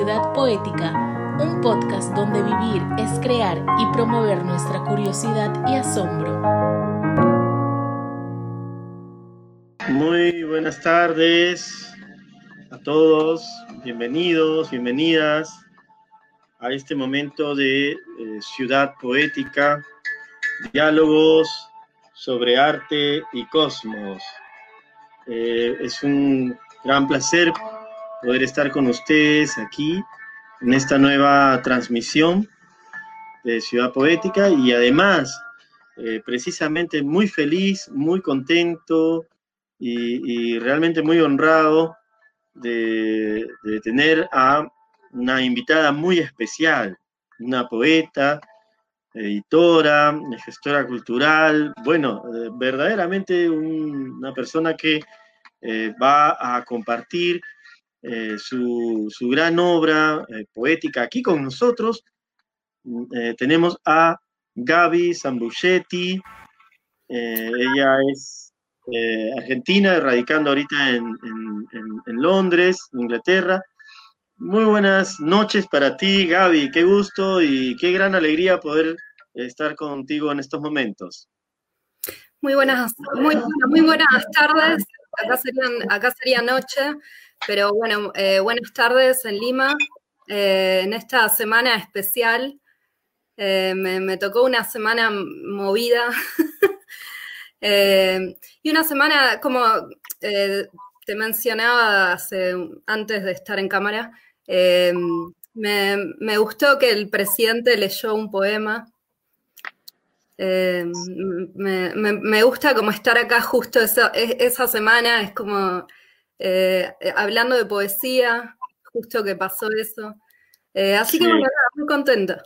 Ciudad Poética, un podcast donde vivir es crear y promover nuestra curiosidad y asombro. Muy buenas tardes a todos, bienvenidos, bienvenidas a este momento de eh, Ciudad Poética, diálogos sobre arte y cosmos. Eh, es un gran placer poder estar con ustedes aquí en esta nueva transmisión de Ciudad Poética y además eh, precisamente muy feliz, muy contento y, realmente muy honrado de, tener a una invitada muy especial, una poeta, editora, gestora cultural, bueno, eh, verdaderamente una persona que eh, va a compartir eh, su, gran obra eh, poética aquí con nosotros. Mm, tenemos a Gaby Zambuchetti. ella es argentina, radicando ahorita en, en, Londres, Inglaterra. Muy buenas noches para ti, Gaby. Qué gusto y qué gran alegría poder estar contigo en estos momentos. Muy buenas, muy, muy buenas tardes acá, acá sería noche, pero bueno, eh, buenas tardes en Lima. Eh, en esta semana especial, eh, me, tocó una semana movida y una semana, como te mencionaba antes de estar en cámara, me, me gustó que el presidente leyó un poema eh, me, gusta como estar acá justo esa, esa semana, es como eh, hablando de poesía, justo que pasó eso. Eh, así que bueno, muy contenta.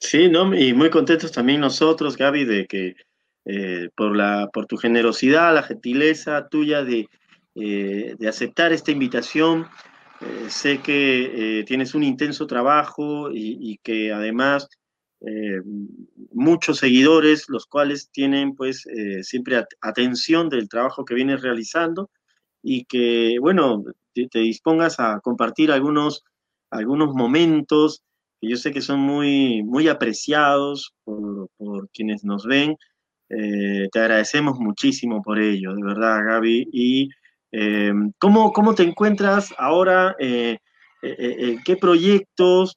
Sí, ¿no? y muy contentos también nosotros, Gaby, de que por, la, por tu generosidad, la gentileza tuya de, de aceptar esta invitación. sé que tienes un intenso trabajo y que además eh, muchos seguidores, los cuales tienen pues eh, siempre atención del trabajo que vienes realizando y que, bueno, te, dispongas a compartir algunos, algunos momentos que yo sé que son muy, muy apreciados por, quienes nos ven. Eh, te agradecemos muchísimo por ello, de verdad, Gaby. ¿Y ¿cómo, cómo te encuentras ahora? ¿Qué proyectos?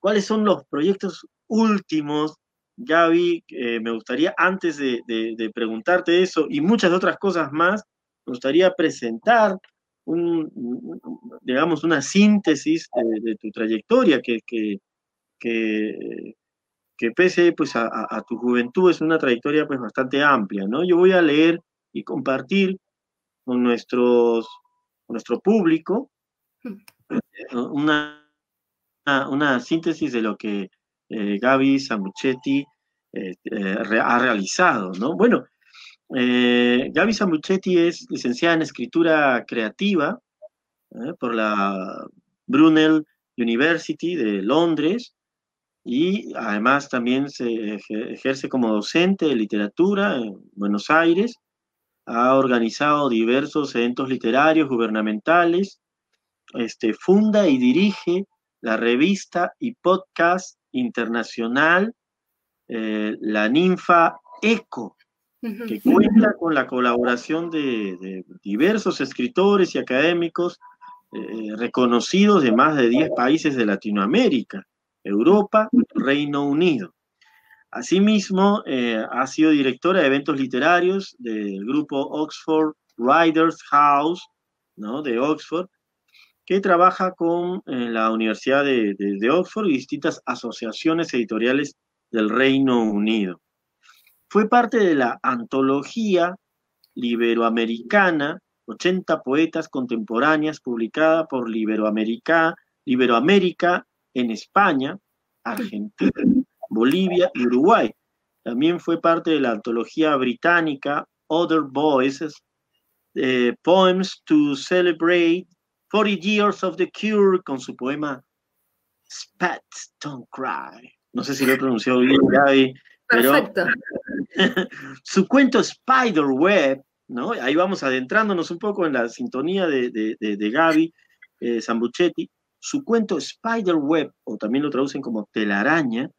¿Cuáles son los proyectos últimos, Gaby, eh, me gustaría, antes de, preguntarte eso y muchas otras cosas más, gustaría presentar un, digamos, una síntesis de, tu trayectoria que, que, que, pese pues, a, tu juventud es una trayectoria pues, bastante amplia, ¿no? Yo voy a leer y compartir con, nuestros, nuestro público mm. una, una síntesis de lo que eh, Gaby Samuchetti eh, eh, ha realizado, ¿no? Bueno, Gaby Samuchetti es licenciada en escritura creativa por la Brunel University de Londres y además también se ejerce como docente de literatura en Buenos Aires. Ha organizado diversos eventos literarios gubernamentales, este, funda y dirige la revista y podcast internacional, eh, la ninfa ECO, que cuenta con la colaboración de, diversos escritores y académicos eh, reconocidos de más de 10 países de Latinoamérica, Europa, Reino Unido. Asimismo, eh, ha sido directora de eventos literarios del grupo Oxford Writers House, ¿no? de Oxford, que trabaja con eh, la Universidad de, Oxford y distintas asociaciones editoriales del Reino Unido. Fue parte de la antología liberoamericana, 80 poetas contemporáneas, publicada por Liberoamérica, Liberoamérica en España, Argentina, Bolivia y Uruguay. También fue parte de la antología británica Other Voices, eh, Poems to Celebrate 40 Years of the Cure con su poema Spats Don't Cry. No sé si lo he pronunciado bien, Gaby. Perfecto. su cuento Spiderweb, ¿no? Ahí vamos adentrándonos un poco en la sintonía de, de, de, Gaby eh, Zambuchetti. su cuento Spiderweb, o también lo traducen como telaraña,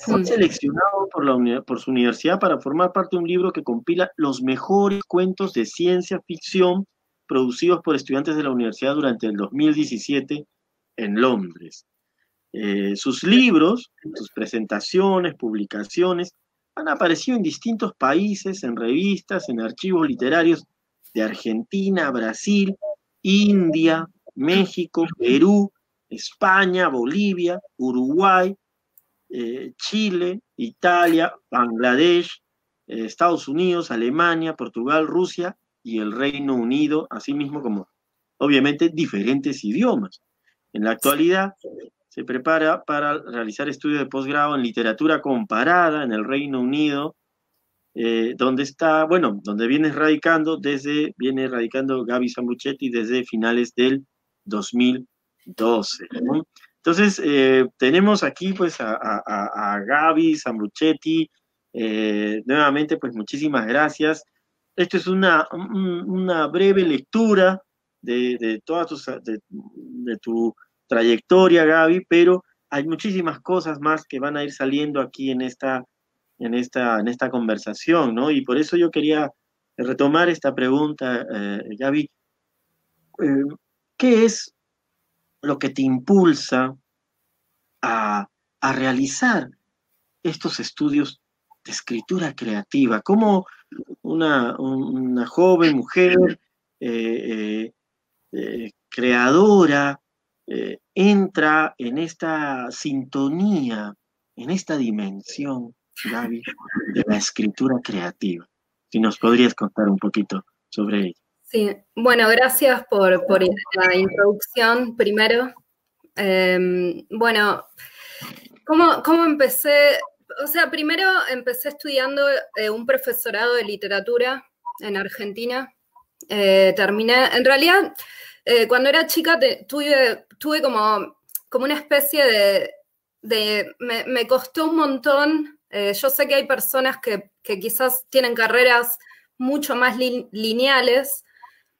fue seleccionado por, la, por su universidad para formar parte de un libro que compila los mejores cuentos de ciencia ficción producidos por estudiantes de la universidad durante el 2017 en Londres. Eh, sus libros, sus presentaciones, publicaciones, han aparecido en distintos países, en revistas, en archivos literarios de Argentina, Brasil, India, México, Perú, España, Bolivia, Uruguay, eh, Chile, Italia, Bangladesh, eh, Estados Unidos, Alemania, Portugal, Rusia y el Reino Unido, así mismo como obviamente diferentes idiomas. En la actualidad se prepara para realizar estudios de posgrado en literatura comparada en el Reino Unido, eh, donde está, bueno, donde viene radicando desde, viene radicando Gaby Sambuchetti desde finales del 2012. Entonces, eh, tenemos aquí pues a, a, Gaby Sambuchetti, eh, nuevamente pues muchísimas gracias. Esto es una, una breve lectura de, de toda tu, de tu trayectoria, Gaby, pero hay muchísimas cosas más que van a ir saliendo aquí en esta, en esta, en esta conversación, ¿no? Y por eso yo quería retomar esta pregunta, eh, Gaby. Eh, ¿Qué es lo que te impulsa a, realizar estos estudios de escritura creativa? ¿Cómo una, joven mujer eh, creadora eh, entra en esta sintonía, en esta dimensión, Gaby, de la escritura creativa. Si nos podrías contar un poquito sobre ella. Sí, bueno, gracias por, la introducción primero. Em, bueno, ¿cómo, empecé? O sea, primero empecé estudiando eh, un profesorado de literatura en Argentina. Eh, terminé, en realidad, cuando era chica tuve, tuve como, como una especie de, me, costó un montón. Eh, yo sé que hay personas que, quizás tienen carreras mucho más lineales,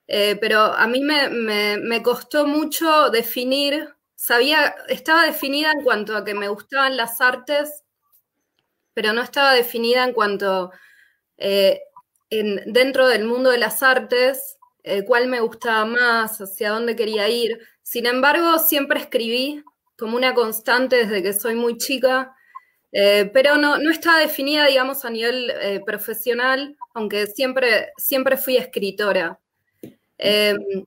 eh, pero a mí me, costó mucho definir, sabía, estaba definida en cuanto a que me gustaban las artes, pero no estaba definida en cuanto eh, dentro del mundo de las artes, cuál me gustaba más, hacia dónde quería ir. Sin embargo, siempre escribí como una constante desde que soy muy chica, eh, pero no, no está definida, digamos, a nivel eh, profesional, aunque siempre, siempre fui escritora. Em,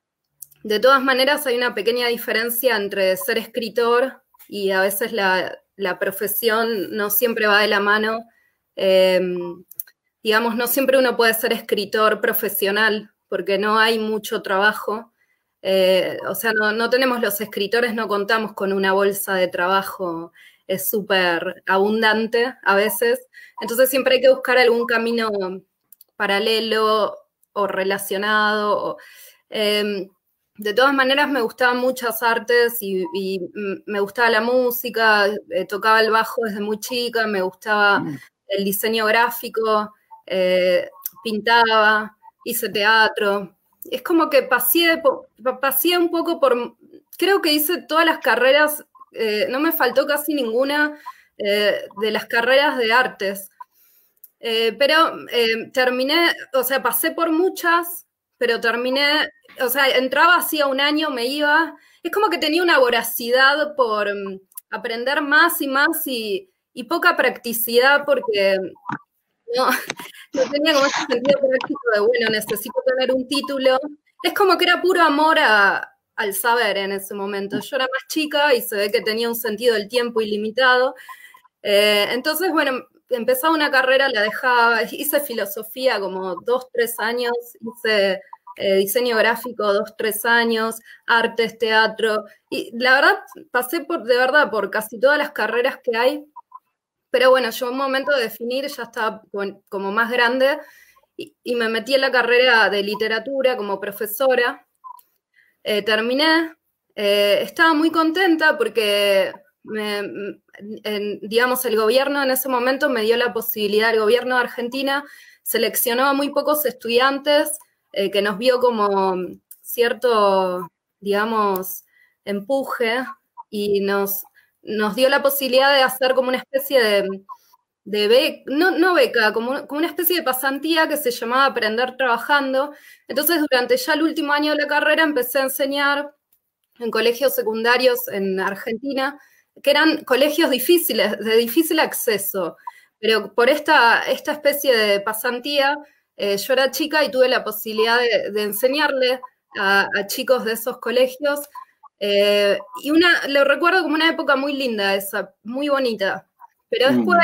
de todas maneras, hay una pequeña diferencia entre ser escritor y a veces la, profesión no siempre va de la mano. Em, digamos, no siempre uno puede ser escritor profesional porque no hay mucho trabajo. Eh, o sea, no, tenemos los escritores, no contamos con una bolsa de trabajo, es súper abundante a veces. Entonces siempre hay que buscar algún camino paralelo o relacionado. Em, de todas maneras, me gustaban muchas artes y, me gustaba la música, eh, tocaba el bajo desde muy chica, me gustaba mm. el diseño gráfico, eh, pintaba, hice teatro es como que pasé, pasé un poco por, creo que hice todas las carreras, eh, no me faltó casi ninguna eh, de las carreras de artes, eh, pero terminé, o sea, pasé por muchas, pero terminé, o sea, entraba así a un año, me iba, es como que tenía una voracidad por mm, aprender más y más y, y poca practicidad porque no, no tenía como ese sentido práctico de, bueno, necesito tener un título. Es como que era puro amor al saber en ese momento. Yo era más chica y se ve que tenía un sentido del tiempo ilimitado. Eh, entonces, bueno, empezaba una carrera, la dejaba, hice filosofía como dos, tres años, hice eh, diseño gráfico dos, tres años, artes, teatro, y la verdad pasé por, de verdad, por casi todas las carreras que hay, pero bueno, yo un momento de definir ya estaba como más grande y, me metí en la carrera de literatura como profesora. Eh, terminé, eh, estaba muy contenta porque, digamos, el gobierno en ese momento me dio la posibilidad, el gobierno de Argentina seleccionó a muy pocos estudiantes eh, que nos vio como cierto, digamos, empuje y nos, nos dio la posibilidad de hacer como una especie de, de beca, no, no beca, como, como, una especie de pasantía que se llamaba Aprender Trabajando. Entonces, durante ya el último año de la carrera empecé a enseñar en colegios secundarios en Argentina, que eran colegios difíciles, de difícil acceso. Pero por esta, esta especie de pasantía, eh, yo era chica y tuve la posibilidad de, enseñarle a, chicos de esos colegios. Eh, y una, lo recuerdo como una época muy linda esa, muy bonita. Pero después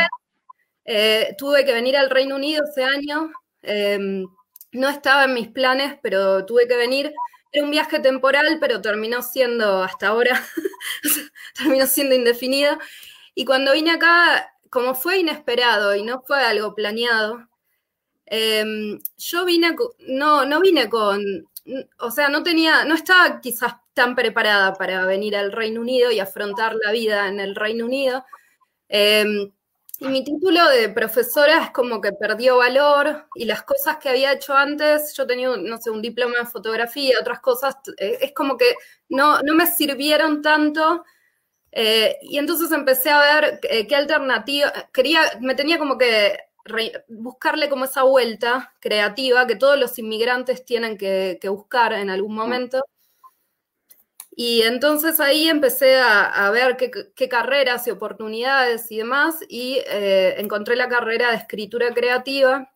eh, tuve que venir al Reino Unido ese año. Em, no estaba en mis planes, pero tuve que venir. Era un viaje temporal, pero terminó siendo hasta ahora, terminó siendo indefinido. Y cuando vine acá, como fue inesperado y no fue algo planeado, em, yo vine, no, no vine con, o sea, no tenía, no estaba quizás tan preparada para venir al Reino Unido y afrontar la vida en el Reino Unido. Em, y mi título de profesora es como que perdió valor y las cosas que había hecho antes, yo tenía, no sé, un diploma en fotografía, otras cosas, eh, es como que no, no me sirvieron tanto. Eh, y entonces empecé a ver eh, qué alternativa, quería, me tenía como que buscarle como esa vuelta creativa que todos los inmigrantes tienen que, que buscar en algún momento. Y entonces ahí empecé a, ver qué, carreras y oportunidades y demás, y eh, encontré la carrera de escritura creativa,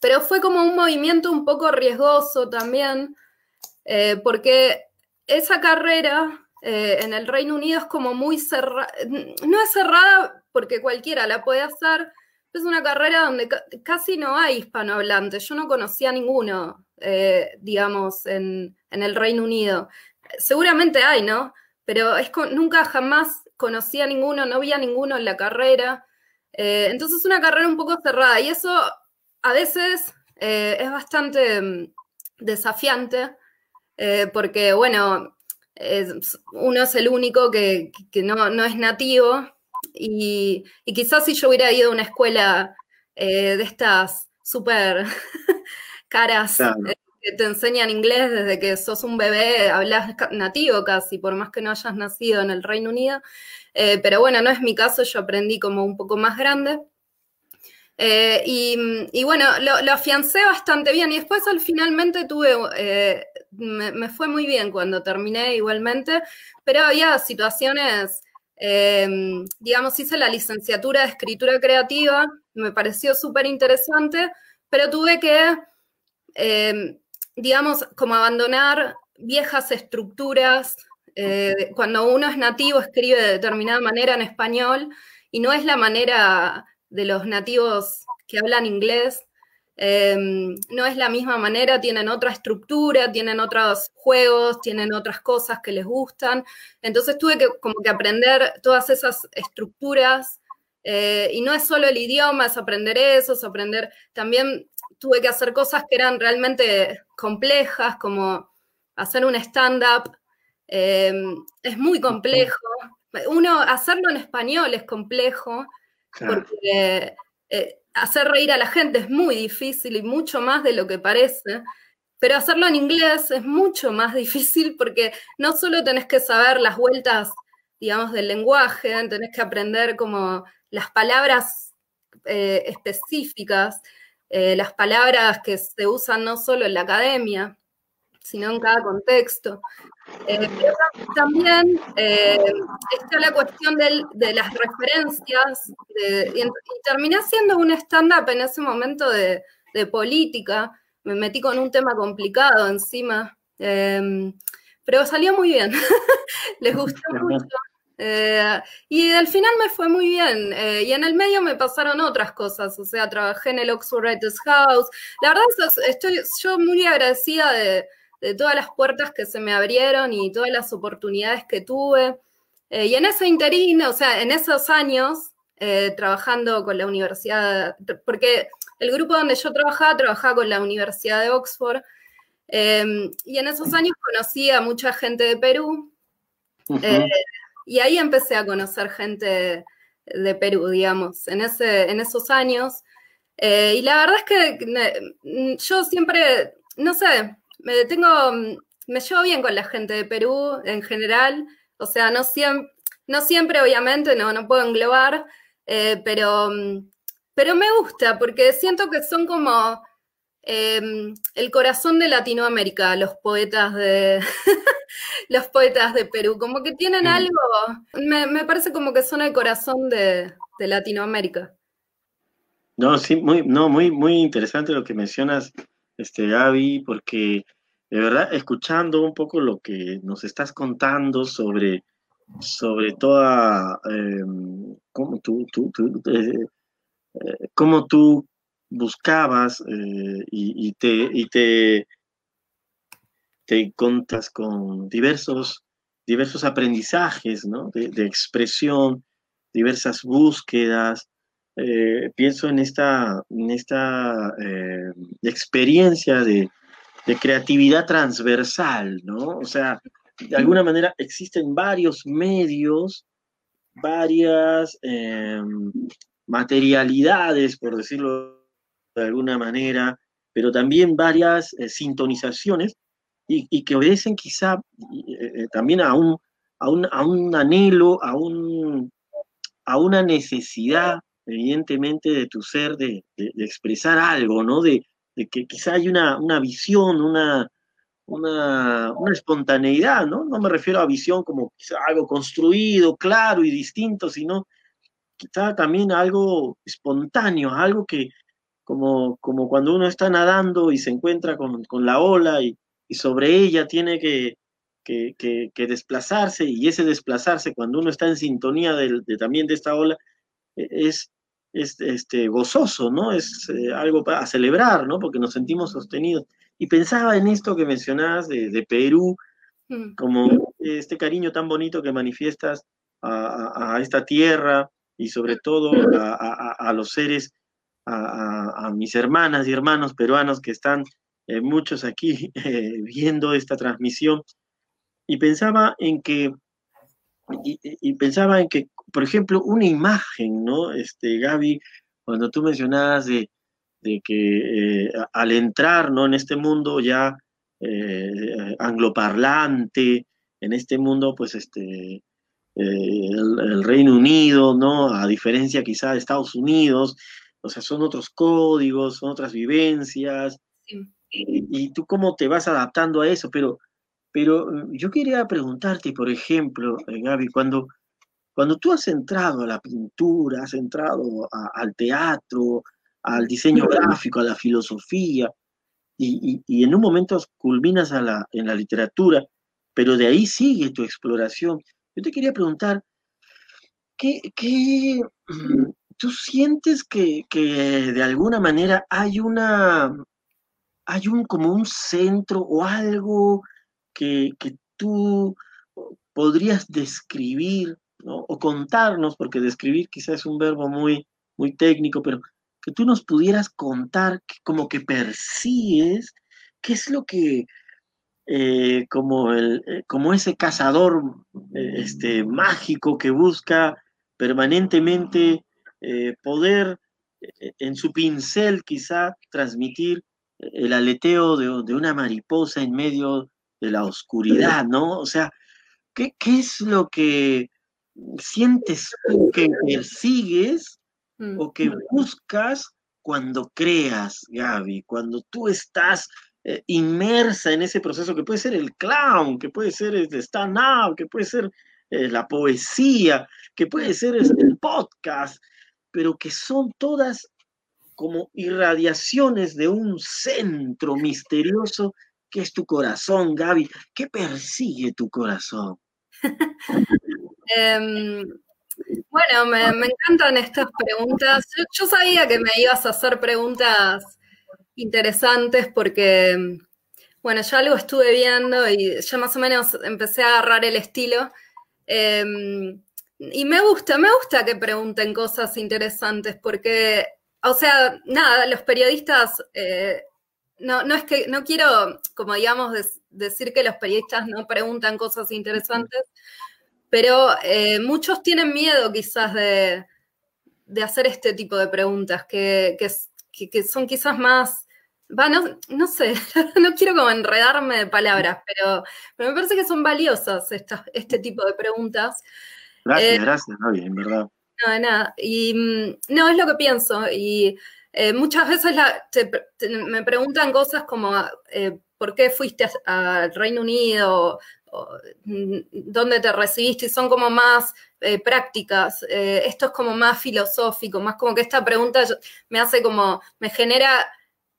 pero fue como un movimiento un poco riesgoso también, eh, porque esa carrera eh, en el Reino Unido es como muy cerrada, no es cerrada porque cualquiera la puede hacer, es una carrera donde casi no hay hispanohablantes, yo no conocía a ninguno, digamos, en, en el Reino Unido seguramente hay, ¿no? Pero es nunca jamás conocí a ninguno, no vi a ninguno en la carrera. Eh, entonces es una carrera un poco cerrada y eso a veces eh, es bastante mm, desafiante eh, porque, bueno, uno es el único que, no, es nativo y, quizás si yo hubiera ido a una escuela de estas súper caras te enseñan inglés desde que sos un bebé, hablas nativo casi, por más que no hayas nacido en el Reino Unido. Eh, pero bueno, no es mi caso, yo aprendí como un poco más grande. Eh, y, bueno, lo, afiancé bastante bien y después al finalmente tuve, eh, me, fue muy bien cuando terminé igualmente, pero había situaciones, digamos, hice la licenciatura de escritura creativa, me pareció súper interesante, pero tuve que digamos, como abandonar viejas estructuras. Eh, cuando uno es nativo, escribe de determinada manera en español y no es la manera de los nativos que hablan inglés. Em, no es la misma manera, tienen otra estructura, tienen otros juegos, tienen otras cosas que les gustan. Entonces tuve que como que aprender todas esas estructuras eh, y no es solo el idioma, es aprender eso, es aprender también tuve que hacer cosas que eran realmente complejas, como hacer un stand-up. Em, es muy complejo. Uno, hacerlo en español es complejo, porque eh, hacer reír a la gente es muy difícil y mucho más de lo que parece. Pero hacerlo en inglés es mucho más difícil porque no solo tenés que saber las vueltas, digamos, del lenguaje, tenés que aprender como las palabras eh, específicas, eh, las palabras que se usan no solo en la academia, sino en cada contexto. Eh, también eh, está la cuestión de las referencias, y, terminé haciendo un stand-up en ese momento de, política, me metí con un tema complicado encima, pero salió muy bien, les gustó mucho. Eh, y al final me fue muy bien. Eh, y en el medio me pasaron otras cosas. O sea, trabajé en el Oxford Writers House. La verdad es que estoy yo muy agradecida de, todas las puertas que se me abrieron y todas las oportunidades que tuve. Eh, y en ese interín, o sea, en esos años, trabajando con la universidad, porque el grupo donde yo trabajaba, trabajaba con la Universidad de Oxford. y en esos años conocí a mucha gente de Perú. Y ahí empecé a conocer gente de Perú, digamos, en, ese, en esos años. Eh, y la verdad es que yo siempre, no sé, me tengo, me llevo bien con la gente de Perú en general, o sea, no siempre, no siempre obviamente, no, no puedo englobar, eh, pero, pero me gusta porque siento que son como em, el corazón de Latinoamérica, los poetas de los poetas de Perú, como que tienen algo, me, parece como que son el corazón de, de Latinoamérica. No, sí, muy, no, muy, muy interesante lo que mencionas, este, Gaby, porque de verdad, escuchando un poco lo que nos estás contando sobre, sobre toda, em, cómo tú, eh, eh, cómo tú buscabas eh, y, te, y te, te contas con diversos, diversos aprendizajes ¿no? de, de expresión, diversas búsquedas, eh, pienso en esta, en esta eh, experiencia de, creatividad transversal, ¿no? O sea, de alguna manera existen varios medios, varias em, materialidades, por decirlo de alguna manera, pero también varias eh, sintonizaciones y, que obedecen quizá también a un, a un, a un anhelo, a, un, a una necesidad evidentemente, de tu ser, de, expresar algo, ¿no? De, que quizá hay una, visión, una, una, espontaneidad, ¿no? No me refiero a visión como quizá algo construido, claro y distinto, sino quizá también algo espontáneo, algo que, como, como cuando uno está nadando y se encuentra con, la ola y, sobre ella tiene que, que, desplazarse, y ese desplazarse, cuando uno está en sintonía de, también de esta ola, e, es, es este, gozoso, ¿no? Es eh, algo para celebrar, ¿no? Porque nos sentimos sostenidos. Y pensaba en esto que mencionabas de, Perú, mm. como este cariño tan bonito que manifiestas a, esta tierra y sobre todo a, los seres, a, mis hermanas y hermanos peruanos que están eh, muchos aquí eh, viendo esta transmisión. Y pensaba en que, y pensaba en que por ejemplo, una imagen, ¿no? Este, Gaby, cuando tú mencionabas de, que eh, al entrar, ¿no? En este mundo ya eh, angloparlante, en este mundo, pues, este, eh, el, Reino Unido, ¿no? A diferencia quizá de Estados Unidos, o sea, son otros códigos, son otras vivencias. Y, tú cómo te vas adaptando a eso, pero, pero yo quería preguntarte, por ejemplo, Gaby, cuando cuando tú has entrado a la pintura, has entrado al teatro, al diseño gráfico, a la filosofía, y, en un momento culminas a la, en la literatura, pero de ahí sigue tu exploración. Yo te quería preguntar, ¿qué, tú sientes que, de alguna manera hay una, hay un como un centro o algo que, que tú podrías describir o contarnos, porque describir quizás es un verbo muy, muy técnico, pero que tú nos pudieras contar como que persigues, qué es lo que, eh, como, el, eh, como ese cazador eh, este, mágico que busca permanentemente poder en su pincel quizá transmitir el aleteo de, de, una mariposa en medio de la oscuridad, ¿no? O sea, ¿qué, qué es lo que sientes tú que persigues mm. o que buscas cuando creas, Gaby, cuando tú estás eh, inmersa en ese proceso que puede ser el clown, que puede ser el stand-up, que puede ser eh, la poesía, que puede ser el podcast, pero que son todas como irradiaciones de un centro misterioso que es tu corazón, Gaby. ¿Qué persigue tu corazón? Em, bueno, me, encantan estas preguntas. Yo, sabía que me ibas a hacer preguntas interesantes porque, bueno, ya algo estuve viendo y ya más o menos empecé a agarrar el estilo. Em, y me gusta, me gusta que pregunten cosas interesantes porque, o sea, nada, los periodistas, eh, no, no es que, no quiero, como digamos, decir que los periodistas no preguntan cosas interesantes, pero eh, muchos tienen miedo quizás de, hacer este tipo de preguntas, que, son quizás más, va, no, sé, no quiero como enredarme de palabras, pero, pero me parece que son valiosas este tipo de preguntas. Gracias, gracias, no, bien, verdad. No, nada. Y mm, no, es lo que pienso. Y eh, muchas veces me preguntan cosas como, eh, ¿por qué fuiste al Reino Unido? Mm, ¿Dónde te recibiste? Y son como más eh, prácticas. esto es como más filosófico, más como que esta pregunta me hace como, me genera,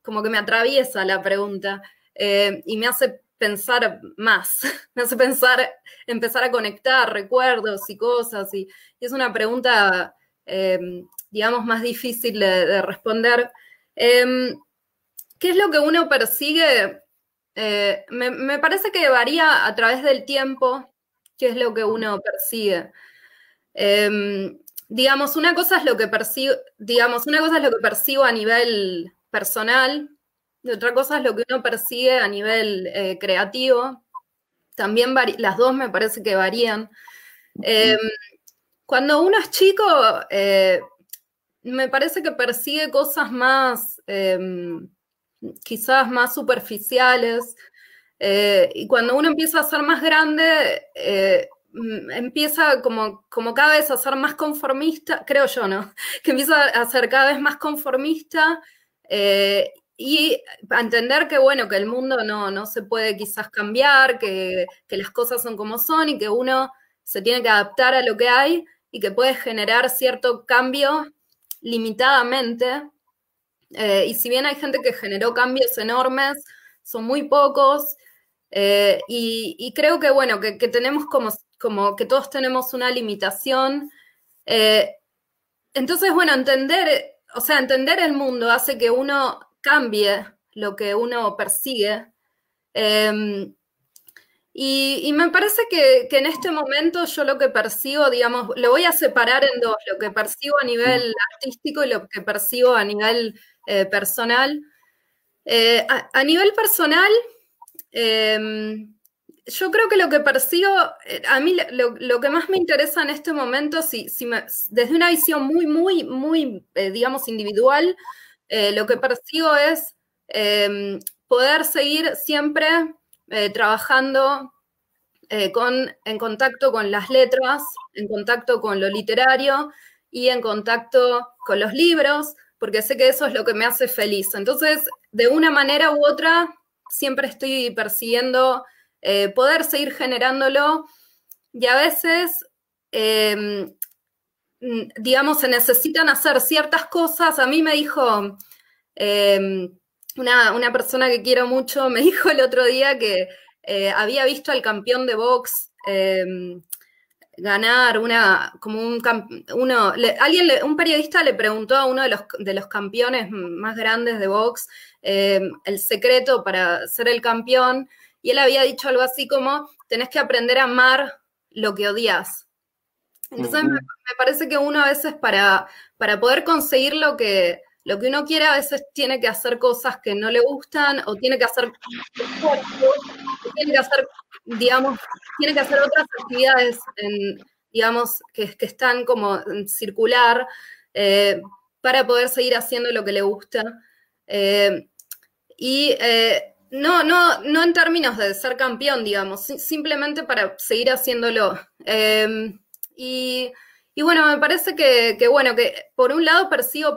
como que me atraviesa la pregunta y me hace pensar más, me hace pensar, empezar a conectar recuerdos y cosas. Y, es una pregunta, em, digamos, más difícil de, responder. Em, ¿Qué es lo que uno persigue? Eh, me, parece que varía a través del tiempo qué es lo que uno persigue. Em, digamos, una cosa es lo que persigo, digamos, una cosa es lo que percibo a nivel personal, y otra cosa es lo que uno persigue a nivel eh, creativo. También las dos me parece que varían. Em, cuando uno es chico, eh, me parece que persigue cosas más, em, quizás más superficiales. Eh, y cuando uno empieza a ser más grande, mm, empieza como, como cada vez a ser más conformista, creo yo, ¿no? Que empieza a ser cada vez más conformista y entender que, bueno, que el mundo no, se puede quizás cambiar, que, las cosas son como son y que uno se tiene que adaptar a lo que hay y que puede generar cierto cambio limitadamente. Eh, y si bien hay gente que generó cambios enormes, son muy pocos. Eh, y, creo que, bueno, que, tenemos como, como, que todos tenemos una limitación. Eh, entonces, bueno, entender, o sea, entender el mundo hace que uno cambie lo que uno persigue. Em, y, me parece que, en este momento yo lo que percibo, digamos, lo voy a separar en dos, lo que percibo a nivel artístico y lo que percibo a nivel eh, personal. Eh, a, nivel personal, em, yo creo que lo que percibo, eh, a mí lo, que más me interesa en este momento, si, si desde una visión muy, muy, muy, digamos, individual, eh, lo que percibo es em, poder seguir siempre eh, trabajando eh, con, en contacto con las letras, en contacto con lo literario y en contacto con los libros, porque sé que eso es lo que me hace feliz. Entonces, de una manera u otra, siempre estoy persiguiendo poder seguir generándolo y a veces em, digamos, se necesitan hacer ciertas cosas. A mí me dijo em, una, persona que quiero mucho, me dijo el otro día que eh, había visto al campeón de box em, ganar una, como un, uno, alguien, un periodista le preguntó a uno de los, de los campeones más grandes de box em, el secreto para ser el campeón y él había dicho algo así como, tenés que aprender a amar lo que odias. Entonces me, parece que uno a veces para, para poder conseguir lo que, lo que uno quiere, a veces tiene que hacer cosas que no le gustan o tiene que hacer tiene que hacer, digamos, tiene que hacer otras actividades, digamos, que, que, están como circular eh, para poder seguir haciendo lo que le gusta. Eh, y eh, no, no, no en términos de ser campeón, digamos, simplemente para seguir haciéndolo. Y, bueno, me parece que, bueno, que por un lado persigo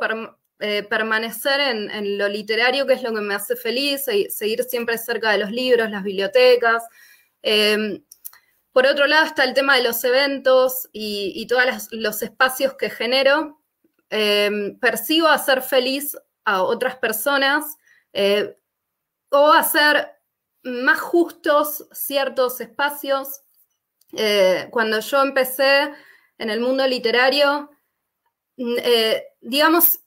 eh, permanecer en, lo literario, que es lo que me hace feliz, seguir siempre cerca de los libros, las bibliotecas. Em, por otro lado está el tema de los eventos y, todos los espacios que genero. Em, persigo hacer feliz a otras personas eh, o hacer más justos ciertos espacios eh, cuando yo empecé en el mundo literario, mm, eh, digamos,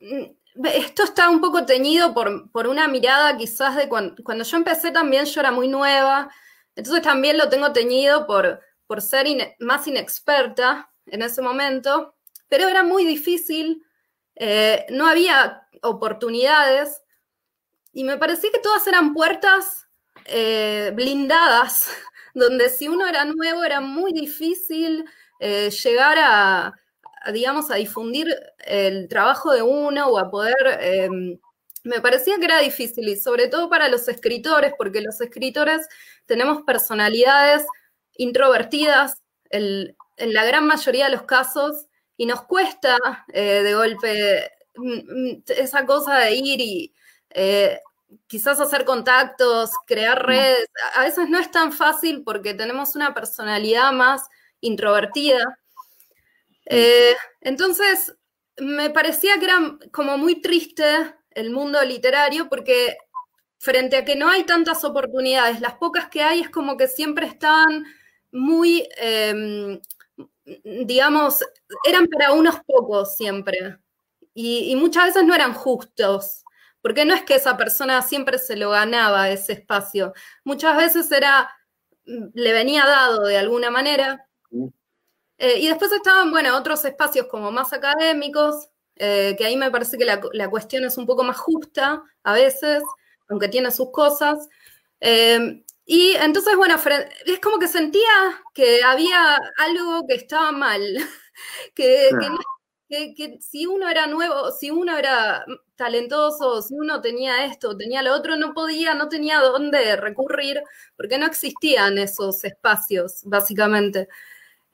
mm, esto está un poco teñido por, una mirada quizás de cuando, yo empecé también yo era muy nueva, entonces también lo tengo teñido por, por ser más inexperta en ese momento, pero era muy difícil, eh, no había oportunidades y me parecía que todas eran puertas blindadas donde si uno era nuevo era muy difícil eh, llegar a, digamos, a difundir el trabajo de uno o a poder, em, me parecía que era difícil y sobre todo para los escritores, porque los escritores tenemos personalidades introvertidas en la gran mayoría de los casos y nos cuesta eh, de golpe mm, mm, esa cosa de ir y eh, quizás hacer contactos, crear mm. redes. A veces no es tan fácil porque tenemos una personalidad más introvertida. Eh, entonces, me parecía que era como muy triste el mundo literario porque frente a que no hay tantas oportunidades, las pocas que hay es como que siempre están muy, em, digamos, eran para unos pocos siempre. Y, muchas veces no eran justos, porque no es que esa persona siempre se lo ganaba ese espacio. Muchas veces era, le venía dado de alguna manera. Eh, y después estaban, bueno, otros espacios como más académicos, eh, que ahí me parece que la, cuestión es un poco más justa a veces, aunque tiene sus cosas. Eh, y entonces, bueno, es como que sentía que había algo que estaba mal, que, que, si uno era nuevo, si uno era talentoso, si uno tenía esto, tenía lo otro, no podía, no tenía dónde recurrir, porque no existían esos espacios, básicamente.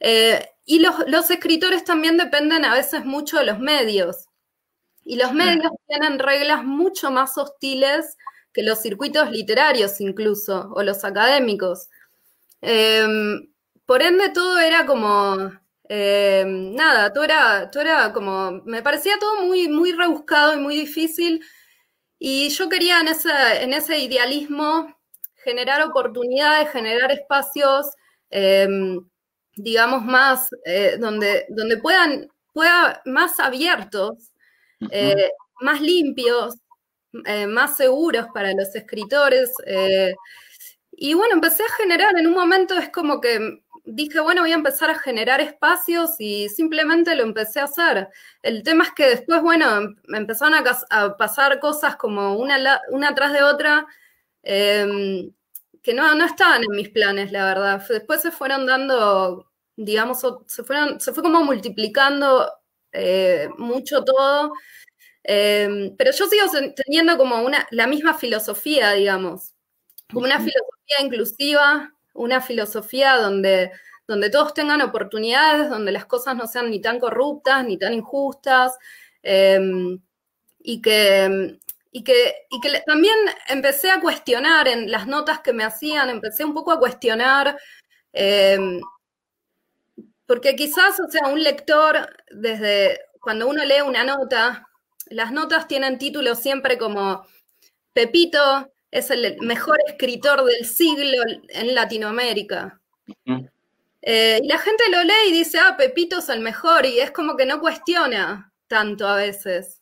Eh, y los, escritores también dependen a veces mucho de los medios. Y los medios tienen reglas mucho más hostiles que los circuitos literarios incluso, o los académicos. Em, por ende, todo era como, em, nada, todo era, todo era como, me parecía todo muy, muy rebuscado y muy difícil. Y yo quería en ese, en ese idealismo generar oportunidades, generar espacios em, digamos, más, eh, donde, donde puedan, pueda, más abiertos, eh, más limpios, eh, más seguros para los escritores. y bueno, empecé a generar, en un momento es como que dije, bueno, voy a empezar a generar espacios y simplemente lo empecé a hacer. El tema es que después, bueno, me empezaron a, pasar cosas como una, una atrás de otra. Em, que no, no estaban en mis planes, la verdad. Después se fueron dando, digamos, se, fueron, se fue como multiplicando eh, mucho todo. Em, pero yo sigo teniendo como una, la misma filosofía, digamos, como una filosofía inclusiva, una filosofía donde, donde todos tengan oportunidades, donde las cosas no sean ni tan corruptas ni tan injustas, em, y que, y que, que también empecé a cuestionar en las notas que me hacían, empecé un poco a cuestionar, em, porque quizás, o sea, un lector, desde cuando uno lee una nota, las notas tienen títulos siempre como Pepito es el mejor escritor del siglo en Latinoamérica. Eh, y la gente lo lee y dice, ah, Pepito es el mejor, y es como que no cuestiona tanto a veces.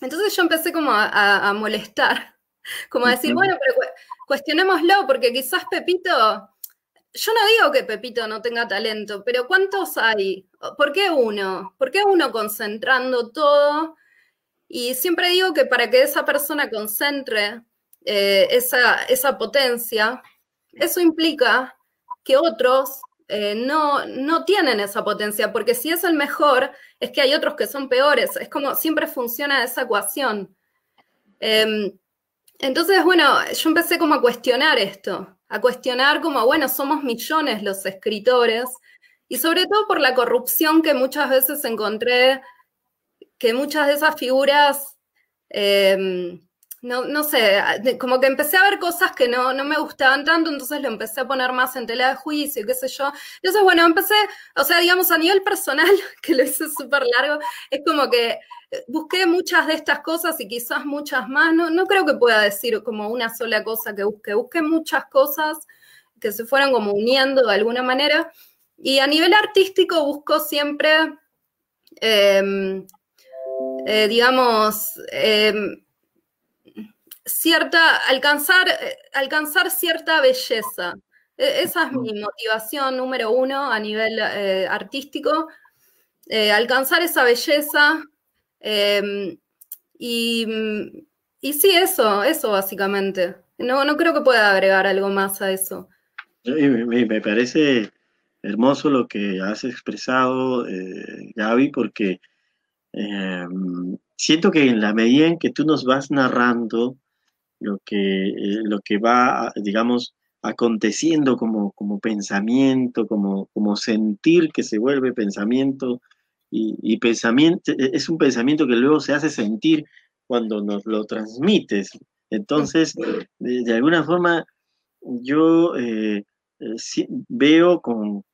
Entonces yo empecé como a, molestar, como a decir, bueno, pero cuestionémoslo, porque quizás Pepito, yo no digo que Pepito no tenga talento, pero ¿cuántos hay? ¿Por qué uno? ¿Por qué uno concentrando todo? Y siempre digo que para que esa persona concentre eh, esa, esa potencia, eso implica que otros eh, no, no tienen esa potencia, porque si es el mejor, es que hay otros que son peores. Es como siempre funciona esa ecuación. Em, entonces, bueno, yo empecé como a cuestionar esto, a cuestionar como, bueno, somos millones los escritores, y sobre todo por la corrupción que muchas veces encontré, que muchas de esas figuras em, no, no sé, como que empecé a ver cosas que no, no, me gustaban tanto, entonces lo empecé a poner más en tela de juicio, qué sé yo. Entonces, bueno, empecé, o sea, digamos, a nivel personal, que lo hice súper largo, es como que eh, busqué muchas de estas cosas y quizás muchas más, no, no creo que pueda decir como una sola cosa que busqué, busqué muchas cosas que se fueron como uniendo de alguna manera. Y a nivel artístico busco siempre, em, eh, digamos, em, cierta, alcanzar, eh, alcanzar cierta belleza. E, esa es mi motivación número uno a nivel eh, artístico, eh, alcanzar esa belleza. Em, y, y, sí, eso, eso básicamente. No, no creo que pueda agregar algo más a eso. Me, me parece hermoso lo que has expresado, Gaby, porque em, siento que en la medida en que tú nos vas narrando lo que, eh, lo que va, digamos, aconteciendo como, como pensamiento, como, como sentir que se vuelve pensamiento, y, pensamiento, e, es un pensamiento que luego se hace sentir cuando nos lo transmites. Entonces, de, alguna forma, yo eh, eh, veo con,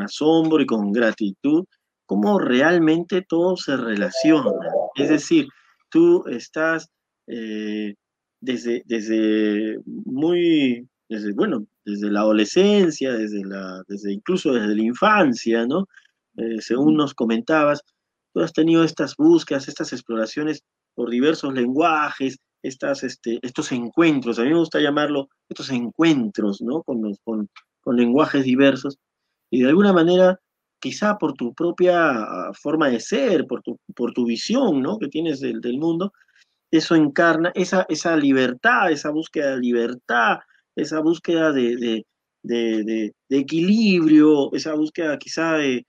asombro y con gratitud cómo realmente todo se relaciona. Es decir, tú estás eh, desde, desde muy, desde, bueno, desde la adolescencia, desde la, desde incluso desde la infancia, ¿no? Eh, según nos comentabas, tú has tenido estas búsquedas, estas exploraciones por diversos lenguajes, estas, este, estos encuentros, a mí me gusta llamarlo estos encuentros, ¿no? Con, con, con lenguajes diversos, y de alguna manera, quizá por tu propia forma de ser, por tu, por tu visión, ¿no? Que tienes del, del mundo, eso encarna esa, esa libertad, esa búsqueda de libertad, esa búsqueda de, de, de, de equilibrio, esa búsqueda quizá de,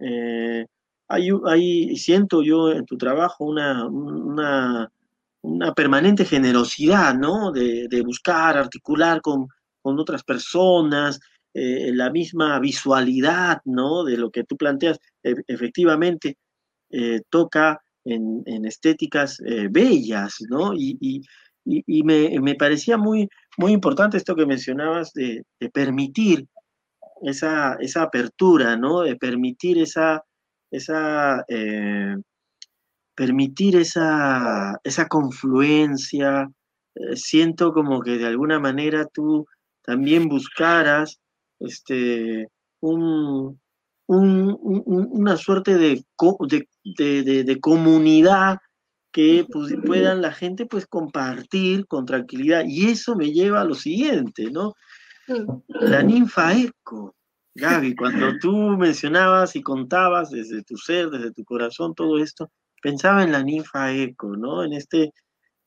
eh, hay, siento yo en tu trabajo una, una, permanente generosidad, ¿no? De, buscar, articular con, otras personas, eh, la misma visualidad, ¿no? De lo que tú planteas, e, efectivamente eh, toca en, estéticas bellas, ¿no? Y, me, parecía muy, muy importante esto que mencionabas de, de permitir esa, esa apertura, ¿no? De permitir esa, esa, eh, permitir esa, esa confluencia. Eh, siento como que de alguna manera tú también buscaras este, un, una suerte de, de, de, comunidad que pues, puedan la gente pues compartir con tranquilidad. Y eso me lleva a lo siguiente, ¿no? La ninfa eco. Gaby, cuando tú mencionabas y contabas desde tu ser, desde tu corazón, todo esto, pensaba en la ninfa eco, ¿no? En, este,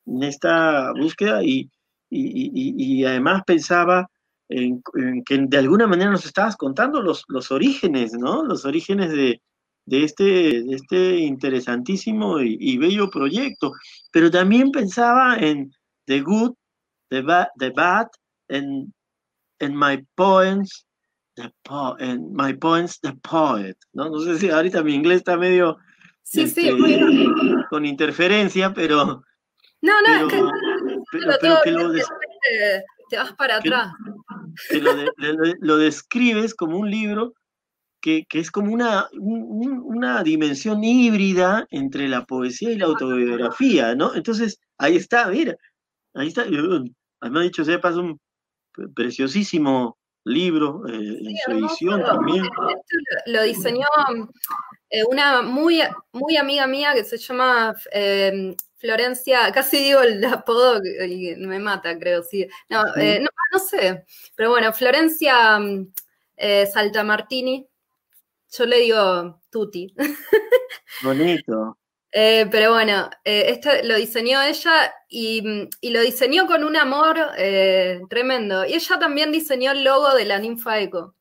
en esta búsqueda y, y, además pensaba en, que de alguna manera nos estabas contando los, los orígenes, ¿no? Los orígenes de, este, este interesantísimo y, bello proyecto. Pero también pensaba en The Good, The Bad, the bad en en my poems, the po en my poems, the poet, ¿no? No sé si ahorita mi inglés está medio sí, sí, este, con interferencia, pero... No, no, pero, pero, que lo te vas para atrás. lo, describes como un libro que, que es como una, una dimensión híbrida entre la poesía y la autobiografía, ¿no? Entonces, ahí está, mira, ahí está. Me ha dicho, sepas, un preciosísimo libro eh, en su edición también. Lo, diseñó eh, una muy, muy amiga mía que se llama em, Florencia, casi digo el apodo y me mata, creo, sí. No, eh, no, no, sé, pero bueno, Florencia Saltamartini, yo le digo Tuti. Bonito. Eh, pero bueno, eh, esto lo diseñó ella y, lo diseñó con un amor eh, tremendo. Y ella también diseñó el logo de la ninfa eco.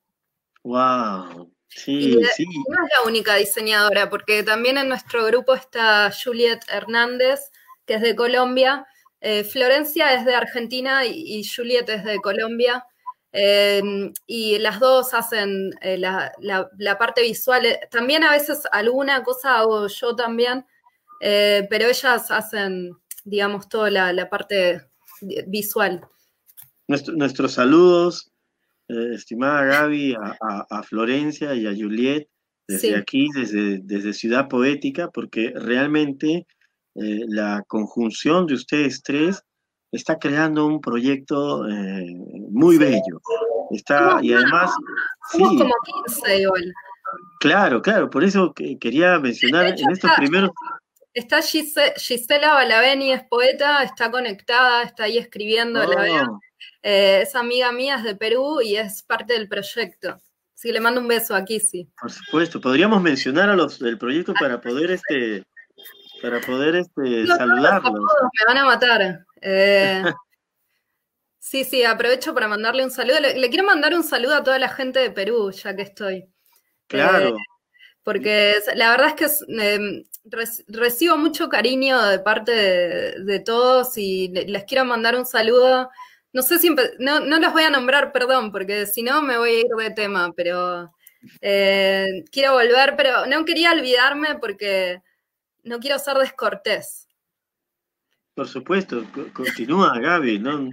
¡Wow! Sí, sí. No es la única diseñadora, porque también en nuestro grupo está Juliet Hernández, que es de Colombia. Florencia es de Argentina y, Juliet es de Colombia. y las dos hacen la, la, parte visual. También a veces alguna cosa hago yo también, eh, pero ellas hacen, digamos, toda la, parte visual. nuestros saludos, eh, estimada Gaby, a, Florencia y a Juliet, desde aquí, desde, desde Ciudad Poética, porque realmente eh, la conjunción de ustedes tres está creando un proyecto muy bello. Está, y además... sí, como 15 igual. Claro, claro, por eso quería mencionar en estos primeros... Está Gisela Balaveni, es poeta, está conectada, está ahí escribiendo, la veo. Oh. Eh, es amiga mía, es de Perú y es parte del proyecto. Sí, le mando un beso aquí, sí. Por supuesto, podríamos mencionar a los del proyecto para poder este para poder este saludarlos. me van a matar. Eh, sí, sí, aprovecho para mandarle un saludo. Le, quiero mandar un saludo a toda la gente de Perú, ya que estoy. Claro. porque la verdad es que em, recibo mucho cariño de parte de, todos y les quiero mandar un saludo. No sé si, no, no los voy a nombrar, perdón, porque si no me voy a ir de tema, pero eh, quiero volver, pero no quería olvidarme porque no quiero ser descortés. Por supuesto, continúa Gaby, ¿no?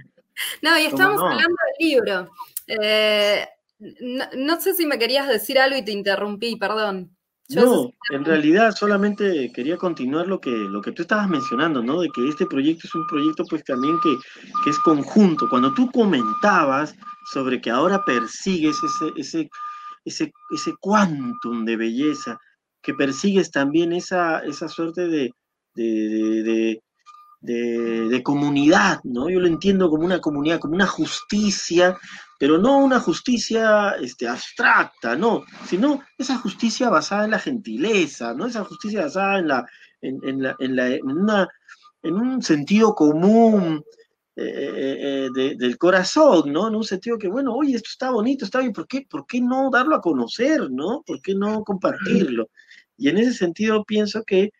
No, y estamos hablando del libro. Eh, no, sé si me querías decir algo y te interrumpí, perdón. no, en realidad solamente quería continuar lo que, lo que tú estabas mencionando, ¿no? De que este proyecto es un proyecto pues también que, que es conjunto. Cuando tú comentabas sobre que ahora persigues ese, ese, ese, ese quantum de belleza, que persigues también esa, esa suerte de, de, de, comunidad, ¿no? Yo lo entiendo como una comunidad, como una justicia, pero no una justicia este, abstracta, no, sino esa justicia basada en la gentileza, ¿no? Esa justicia basada en la, en, la, en, la, en, una, en un sentido común, eh, eh, eh, del corazón, ¿no? En un sentido que, bueno, oye, esto está bonito, está bien, ¿por qué, ¿por qué no darlo a conocer, ¿no? ¿Por qué no compartirlo? Y en ese sentido pienso que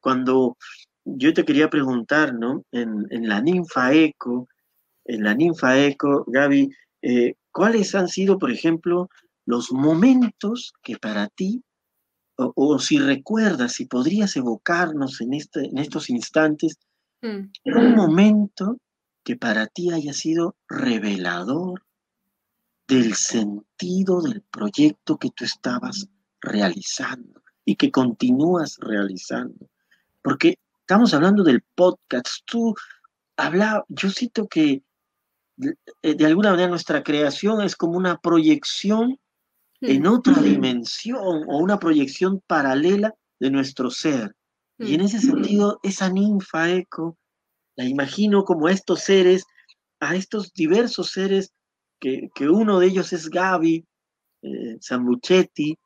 cuando yo te quería preguntar, ¿no? En, la ninfa eco, en la ninfa eco, Gaby, ¿cuáles han sido, por ejemplo, los momentos que para ti, o, si recuerdas, si podrías evocarnos en, este, en estos instantes, Mm. Un momento que para ti haya sido revelador del sentido del proyecto que tú estabas realizando y que continúas realizando. Porque estamos hablando del podcast. Tú habla, yo siento que de, alguna manera nuestra creación es como una proyección en mm. otra dimensión o una proyección paralela de nuestro ser. Y en ese sentido, esa ninfa eco, la imagino como estos seres, a estos diversos seres, que, uno de ellos es Gaby, eh, Sambuchetti,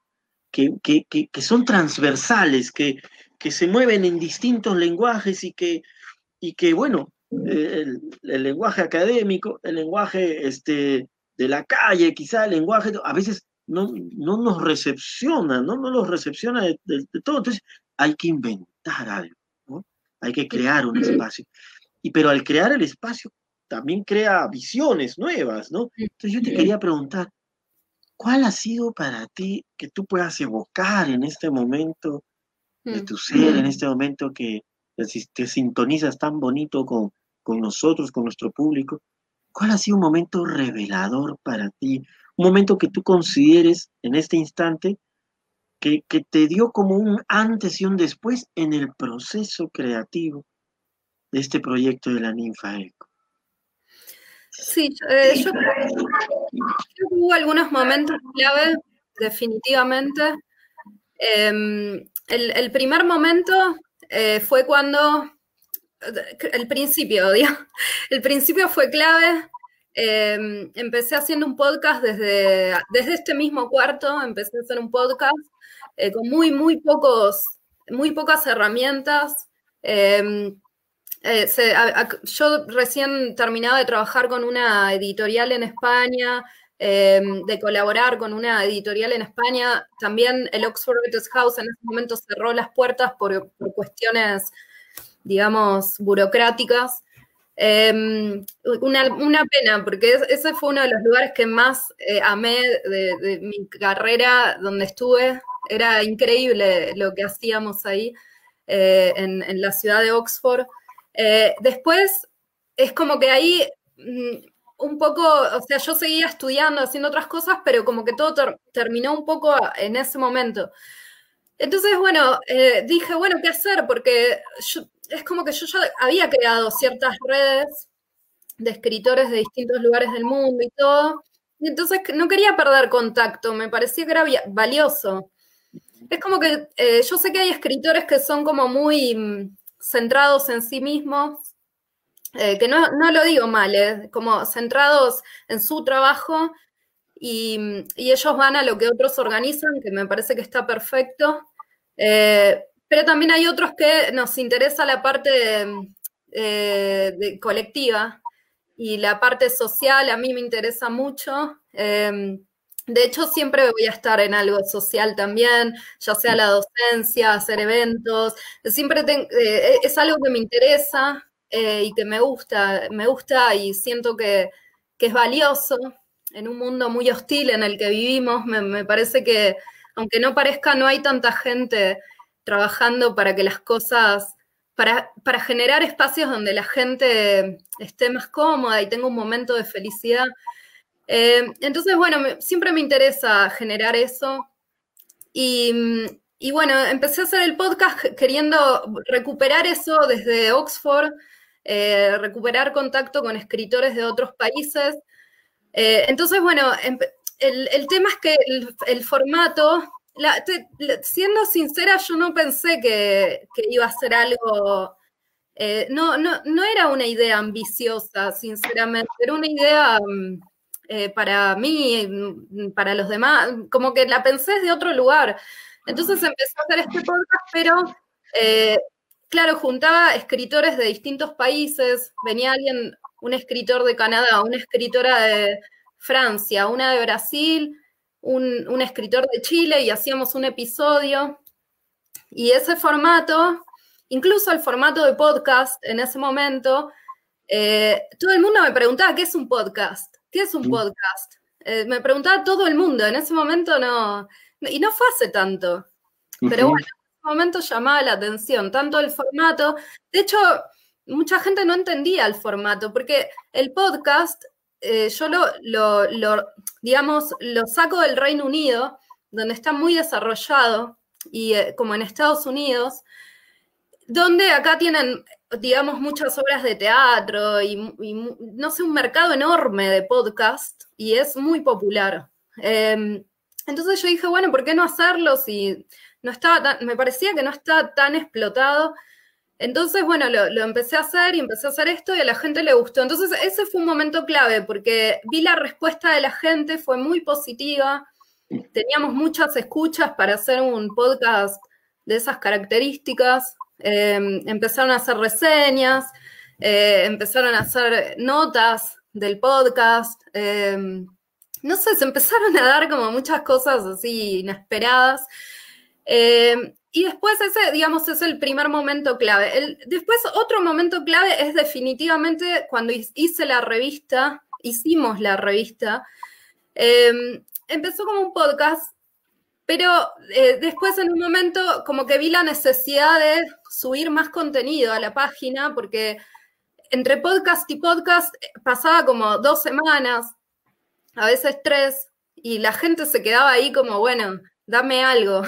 que, que, son transversales, que, que se mueven en distintos lenguajes y que, y que bueno, eh, el, lenguaje académico, el lenguaje este, de la calle, quizá el lenguaje, a veces no, no nos recepciona, no, no los recepciona de, todo. Entonces hay que inventar algo, ¿no? Hay que crear un espacio. Y pero al crear el espacio también crea visiones nuevas, ¿no? Entonces yo te quería preguntar, ¿cuál ha sido para ti que tú puedas evocar en este momento de mm. tu ser, en este momento que te sintonizas tan bonito con, con nosotros, con nuestro público? ¿Cuál ha sido un momento revelador para ti? Un momento que tú consideres en este instante que, te dio como un antes y un después en el proceso creativo de este proyecto de la ninfa eco. Sí, eh, yo, creo que hubo algunos momentos clave, definitivamente. Em, el, primer momento eh, fue cuando, el principio, digamos, el principio fue clave. Em, empecé haciendo un podcast desde, desde este mismo cuarto, empecé a hacer un podcast eh, con muy, muy, pocos, muy pocas herramientas. Eh, yo recién terminaba de trabajar con una editorial en España, em, de colaborar con una editorial en España. También el Oxford Writers House en ese momento cerró las puertas por, cuestiones, digamos, burocráticas. Em, una, pena, porque ese fue uno de los lugares que más eh, amé de, mi carrera, donde estuve era increíble lo que hacíamos ahí eh, en, la ciudad de Oxford. Eh, después, es como que ahí mm, un poco, o sea, yo seguía estudiando, haciendo otras cosas, pero como que todo terminó un poco en ese momento. Entonces, bueno, eh, dije, bueno, ¿qué hacer? Porque es como que yo ya había creado ciertas redes de escritores de distintos lugares del mundo y todo. Y entonces no quería perder contacto, me parecía que era valioso. Es como que eh, yo sé que hay escritores que son como muy mm, centrados en sí mismos, eh, que no, lo digo mal, eh, como centrados en su trabajo y, ellos van a lo que otros organizan, que me parece que está perfecto. pero también hay otros que nos interesa la parte de, colectiva y la parte social a mí me interesa mucho. De hecho, siempre voy a estar en algo social también, ya sea la docencia, hacer eventos. Siempre eh, es algo que me interesa eh, y que me gusta, me gusta y siento que, es valioso en un mundo muy hostil en el que vivimos. Me, parece que, aunque no parezca, no hay tanta gente trabajando para que las cosas, para, para generar espacios donde la gente esté más cómoda y tenga un momento de felicidad. Eh, entonces, bueno, siempre me interesa generar eso. Y, bueno, empecé a hacer el podcast queriendo recuperar eso desde Oxford, eh, recuperar contacto con escritores de otros países. Eh, entonces, bueno, el, tema es que el, formato, siendo sincera, yo no pensé que, iba a ser algo... no, no, no era una idea ambiciosa, sinceramente, era una idea... Mm, eh, para mí, mm, para los demás, como que la pensé de otro lugar. Entonces empecé a hacer este podcast, pero eh, claro, juntaba escritores de distintos países, venía alguien, un escritor de Canadá, una escritora de Francia, una de Brasil, un, un escritor de Chile y hacíamos un episodio. Y ese formato, incluso el formato de podcast en ese momento, eh, todo el mundo me preguntaba qué es un podcast. ¿Qué es un mm. podcast? Eh, me preguntaba todo el mundo, en ese momento no, y no fue hace tanto, pero bueno, en ese momento llamaba la atención, tanto el formato, de hecho, mucha gente no entendía el formato, porque el podcast, eh, yo lo, lo, digamos, lo saco del Reino Unido, donde está muy desarrollado, y eh, como en Estados Unidos, donde acá tienen digamos, muchas obras de teatro y, no sé, un mercado enorme de podcast y es muy popular. Em, entonces yo dije, bueno, ¿por qué no hacerlo si no estaba me parecía que no estaba tan explotado? Entonces, bueno, lo, lo, empecé a hacer y empecé a hacer esto y a la gente le gustó. Entonces, ese fue un momento clave porque vi la respuesta de la gente, fue muy positiva. Teníamos muchas escuchas para hacer un podcast de esas características. Em, empezaron a hacer reseñas, eh, empezaron a hacer notas del podcast. Em, no sé, se empezaron a dar como muchas cosas así inesperadas. Em, y después ese, digamos, es el primer momento clave. después otro momento clave es definitivamente cuando hice la revista, hicimos la revista. empezó como un podcast pero eh, después en un momento como que vi la necesidad de subir más contenido a la página porque entre podcast y podcast eh, pasaba como dos semanas, a veces tres, y la gente se quedaba ahí como, bueno, dame algo.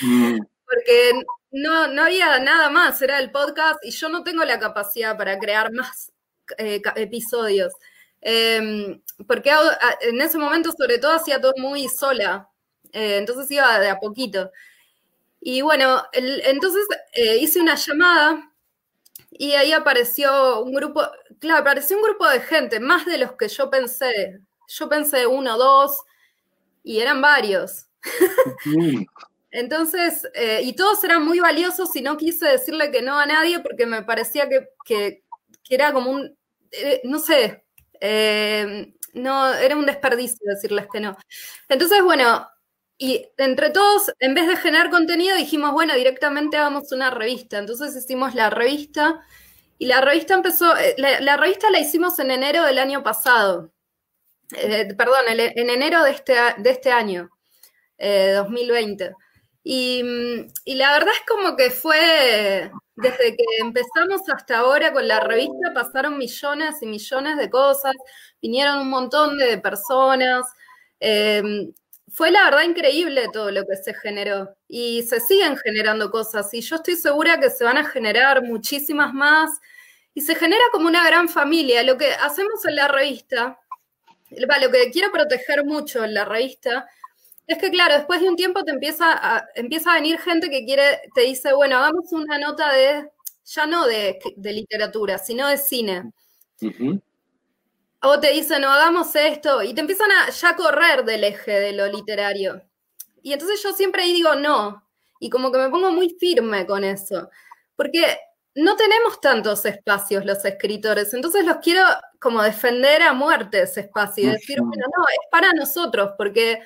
Mm. porque no, no había nada más, era el podcast y yo no tengo la capacidad para crear más eh, episodios. Em, porque en ese momento sobre todo hacía todo muy sola, eh, entonces iba de a poquito. Y bueno, entonces eh, hice una llamada y ahí apareció un grupo, claro, apareció un grupo de gente, más de los que yo pensé. Yo pensé uno, dos, y eran varios. Entonces, eh, y todos eran muy valiosos y no quise decirle que no a nadie porque me parecía que, que era como un, no sé, no, era un desperdicio decirles que no. Entonces, bueno, y entre todos, en vez de generar contenido, dijimos, bueno, directamente hagamos una revista. Entonces hicimos la revista y la revista empezó, eh, la, revista la hicimos en enero del año pasado, eh, perdón, en enero de este, de este año, 2020. Eh, y, y, la verdad es como que fue, desde que empezamos hasta ahora con la revista, pasaron millones y millones de cosas, vinieron un montón de personas fue la verdad increíble todo lo que se generó. Y se siguen generando cosas y yo estoy segura que se van a generar muchísimas más y se genera como una gran familia. Lo que hacemos en la revista, lo que quiero proteger mucho en la revista, es que claro, después de un tiempo te empieza a, empieza a venir gente que quiere, te dice, bueno, hagamos una nota de, ya no de, literatura, sino de cine o te dicen, no hagamos esto, y te empiezan a ya correr del eje de lo literario. Y entonces yo siempre ahí digo no, y como que me pongo muy firme con eso, porque no tenemos tantos espacios los escritores, entonces los quiero, como defender a muerte ese espacio y decir, bueno, no, es para nosotros, porque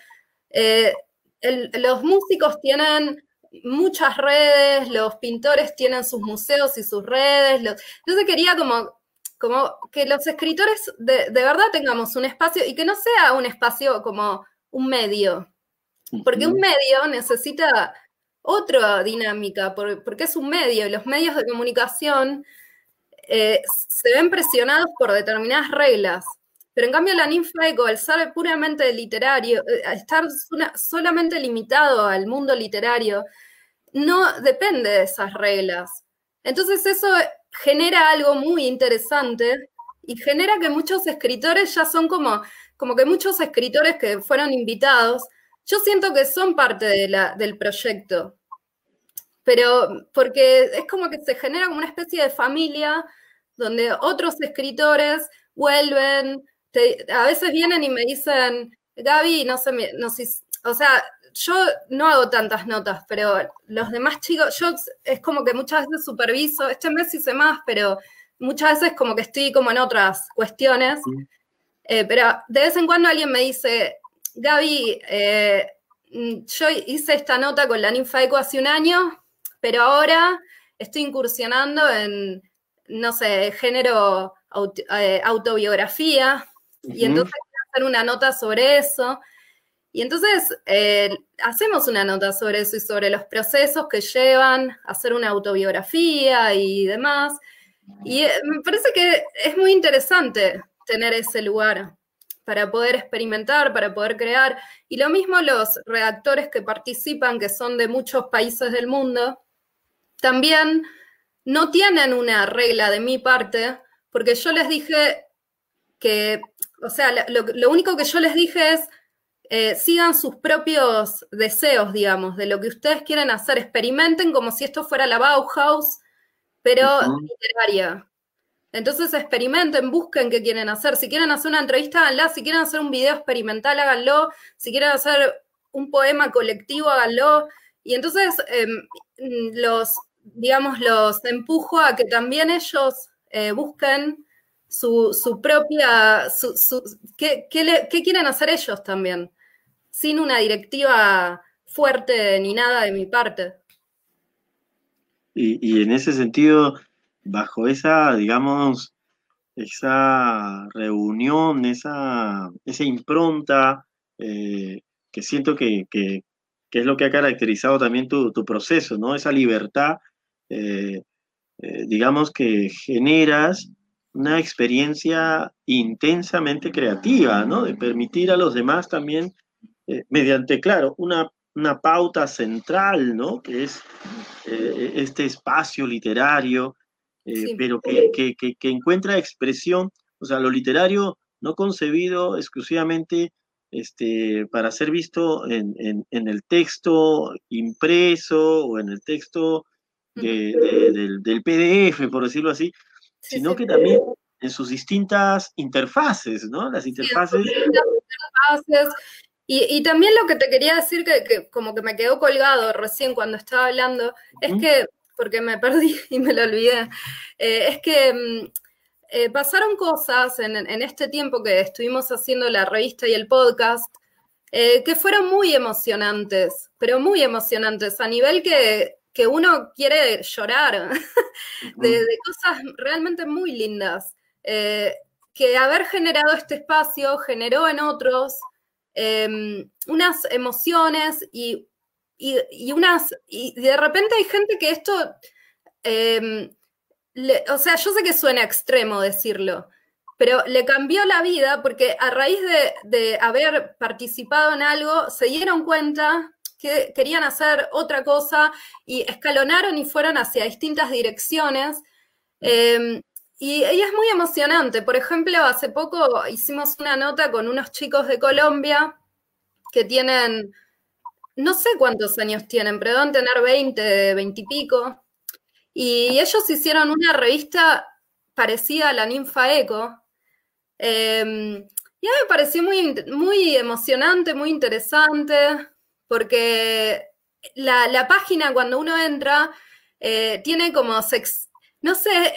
eh, los músicos tienen muchas redes, los pintores tienen sus museos y sus redes. Los, entonces quería como, como que los escritores de, verdad tengamos un espacio y que no sea un espacio como un medio, porque un medio necesita otra dinámica, porque es un medio y los medios de comunicación eh, se ven presionados por determinadas reglas. Pero en cambio la ninfa eco, al ser puramente literario, eh, al estar solamente limitado al mundo literario, no depende de esas reglas. Entonces eso genera algo muy interesante y genera que muchos escritores ya son como, como que muchos escritores que fueron invitados, yo siento que son parte de la, del proyecto. Pero porque es como que se genera como una especie de familia donde otros escritores vuelven, a veces vienen y me dicen, Gaby, no sé, no sé, o sea, yo no hago tantas notas, pero los demás chicos, yo es como que muchas veces superviso, este mes hice más, pero muchas veces como que estoy como en otras cuestiones, eh, pero de vez en cuando alguien me dice, Gaby, eh, yo hice esta nota con la ninfa eco hace un año, pero ahora estoy incursionando en, no sé, género eh, autobiografía, y entonces quiero hacer una nota sobre eso. Y entonces eh, hacemos una nota sobre eso y sobre los procesos que llevan a hacer una autobiografía y demás. Y eh, me parece que es muy interesante tener ese lugar para poder experimentar, para poder crear. Y lo mismo los redactores que participan, que son de muchos países del mundo, también no tienen una regla de mi parte, porque yo les dije que, o sea, lo único que yo les dije es, eh, sigan sus propios deseos, digamos, de lo que ustedes quieren hacer. Experimenten como si esto fuera la Bauhaus, pero literaria. Entonces experimenten, busquen qué quieren hacer. Si quieren hacer una entrevista, háganla. Si quieren hacer un video experimental, háganlo. Si quieren hacer un poema colectivo, háganlo. Y entonces em, los, digamos, los empujo a que también ellos eh, busquen su, propia, su, ¿qué, qué quieren hacer ellos también sin una directiva fuerte ni nada de mi parte. Y, en ese sentido, bajo esa, digamos, esa reunión, esa, esa impronta, eh, que siento que, es lo que ha caracterizado también tu, proceso, ¿no? Esa libertad, eh, eh, digamos, que generas una experiencia intensamente creativa, ¿no? De permitir a los demás también eh, mediante, claro, una, una, pauta central, ¿no? Que es eh, este espacio literario, eh, pero que, que, encuentra expresión, o sea, lo literario no concebido exclusivamente este, para ser visto en, en, el texto impreso o en el texto del, del, PDF, por decirlo así, sino que también en sus distintas interfaces, ¿no? Las interfaces. Y, también lo que te quería decir, que, como que me quedó colgado recién cuando estaba hablando, es que, porque me perdí y me lo olvidé, eh, es que mm, eh, pasaron cosas en, este tiempo que estuvimos haciendo la revista y el podcast, eh, que fueron muy emocionantes, pero muy emocionantes, a nivel que, uno quiere llorar, de, cosas realmente muy lindas, que haber generado este espacio generó en otros Em, unas emociones y, unas, y de repente hay gente que esto, em, o sea, yo sé que suena extremo decirlo, pero le cambió la vida porque a raíz de, haber participado en algo, se dieron cuenta que querían hacer otra cosa y escalonaron y fueron hacia distintas direcciones. Em, y, es muy emocionante. Por ejemplo, hace poco hicimos una nota con unos chicos de Colombia que tienen, no sé cuántos años tienen, pero deben tener 20, 20 y pico. Y ellos hicieron una revista parecida a la Ninfa Eco. Em, y a mí me pareció muy, muy emocionante, muy interesante, porque la, página cuando uno entra eh, tiene como sex, no sé,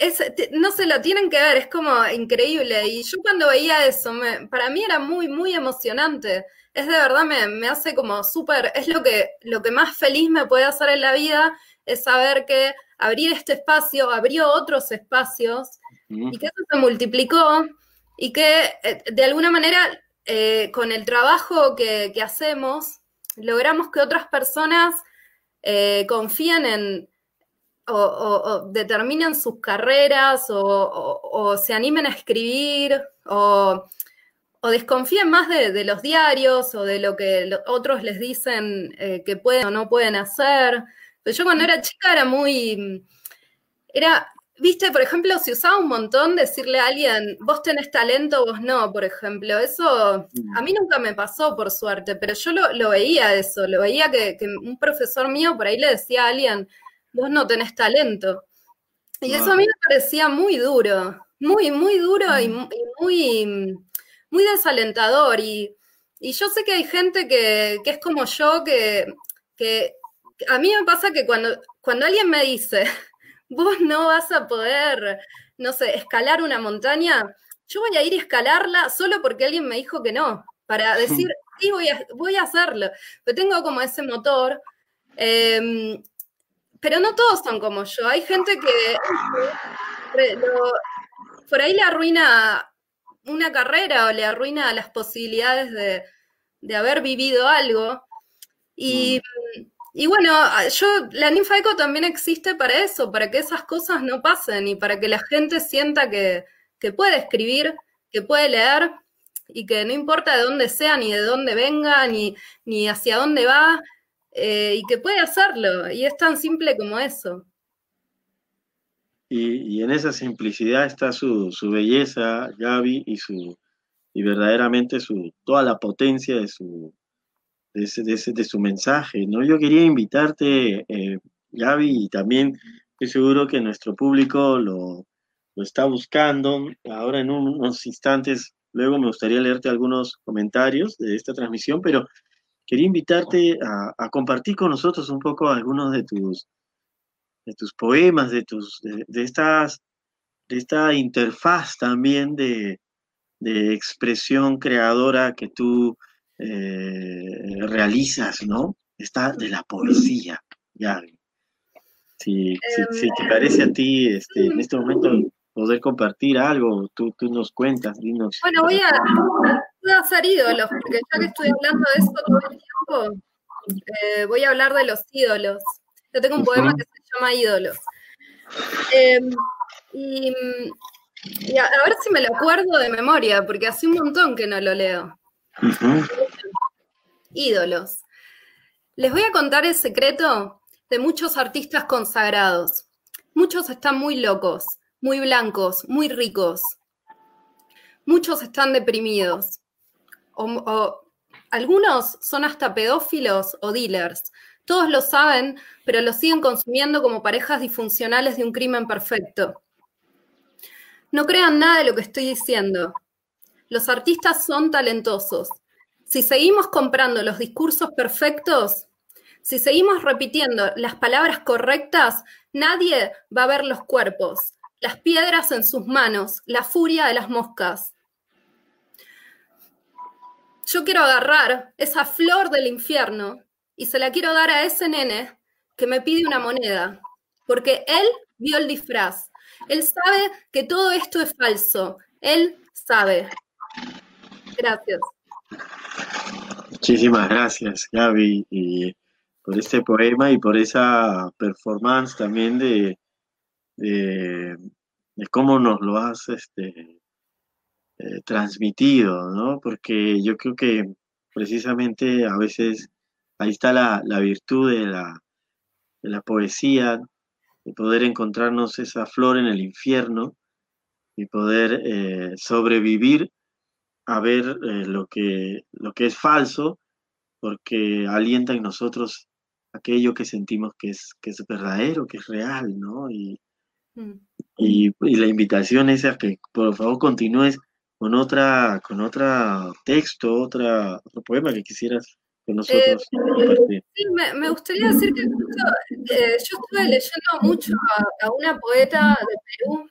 no se lo tienen que ver, es como increíble. Y yo cuando veía eso, para mí era muy, muy emocionante. Es de verdad, me, me hace como súper, es lo que, lo que más feliz me puede hacer en la vida, es saber que abrir este espacio abrió otros espacios y que eso se multiplicó y que eh, de alguna manera eh, con el trabajo que, hacemos logramos que otras personas eh, confíen en o, determinen sus carreras o, se animen a escribir o, desconfíen más de, los diarios o de lo que otros les dicen que pueden o no pueden hacer. Pero yo cuando era chica era muy, era Viste, por ejemplo, si usaba un montón decirle a alguien, vos tenés talento, vos no, por ejemplo. Eso a mí nunca me pasó, por suerte, pero yo lo, veía eso, lo veía que, un profesor mío por ahí le decía a alguien, vos no tenés talento. Y eso a mí me parecía muy duro, muy, muy duro y, muy, muy desalentador. Y, yo sé que hay gente que, es como yo, que, que a mí me pasa que cuando, cuando alguien me dice, vos no vas a poder, no sé, escalar una montaña, yo voy a ir a escalarla solo porque alguien me dijo que no, para decir, sí, voy a, voy a hacerlo. Pero tengo como ese motor. Em, pero no todos son como yo. Hay gente que por ahí le arruina una carrera o le arruina las posibilidades de, de haber vivido algo. Y, mm. Y bueno, yo, la ninfa eco también existe para eso, para que esas cosas no pasen y para que la gente sienta que, puede escribir, que puede leer y que no importa de dónde sea, ni de dónde venga, ni, ni hacia dónde va, eh, y que puede hacerlo. Y es tan simple como eso. Y, en esa simplicidad está su, su, belleza, Gaby, y su y verdaderamente su toda la potencia de su, de, su mensaje, ¿no? Yo quería invitarte, eh, Gaby, y también estoy seguro que nuestro público lo, está buscando. Ahora en unos instantes, luego me gustaría leerte algunos comentarios de esta transmisión, pero quería invitarte a, compartir con nosotros un poco algunos de tus, de tus poemas, de, tus, de, estas, de esta interfaz también de, de expresión creadora que tú eh, realizas, ¿no? Está de la poesía, ya. Si, si, te parece a ti este, en este momento poder compartir algo, tú, tú nos cuentas, dinos. Bueno, voy a, a hacer ídolos, porque ya que estoy hablando de esto todo el tiempo, eh, voy a hablar de los ídolos. Yo tengo un poema que se llama Ídolos. Em, y, a, a, ver si me lo acuerdo de memoria, porque hace un montón que no lo leo. Ídolos. Les voy a contar el secreto de muchos artistas consagrados. Muchos están muy locos, muy blancos, muy ricos. Muchos están deprimidos. O, algunos son hasta pedófilos o dealers. Todos lo saben, pero lo siguen consumiendo como parejas disfuncionales de un crimen perfecto. No crean nada de lo que estoy diciendo. Los artistas son talentosos. Si seguimos comprando los discursos perfectos, si seguimos repitiendo las palabras correctas, nadie va a ver los cuerpos, las piedras en sus manos, la furia de las moscas. Yo quiero agarrar esa flor del infierno y se la quiero dar a ese nene que me pide una moneda, porque él vio el disfraz. Él sabe que todo esto es falso. Él sabe. Gracias. Muchísimas gracias, Gaby, y por este poema y por esa performance también de, de, cómo nos lo has este, eh, transmitido, ¿no? Porque yo creo que precisamente a veces ahí está la, virtud de la, de la poesía, de poder encontrarnos esa flor en el infierno y poder eh, sobrevivir a ver eh, lo, que, lo que es falso, porque alienta en nosotros aquello que sentimos que es, que es verdadero, que es real, ¿no? Y, mm. y, la invitación es a que por favor continúes con otra, con otra texto, otra, otro poema que quisieras nosotros eh, Sí, me, gustaría decir que yo estuve leyendo mucho a, una poeta de Perú.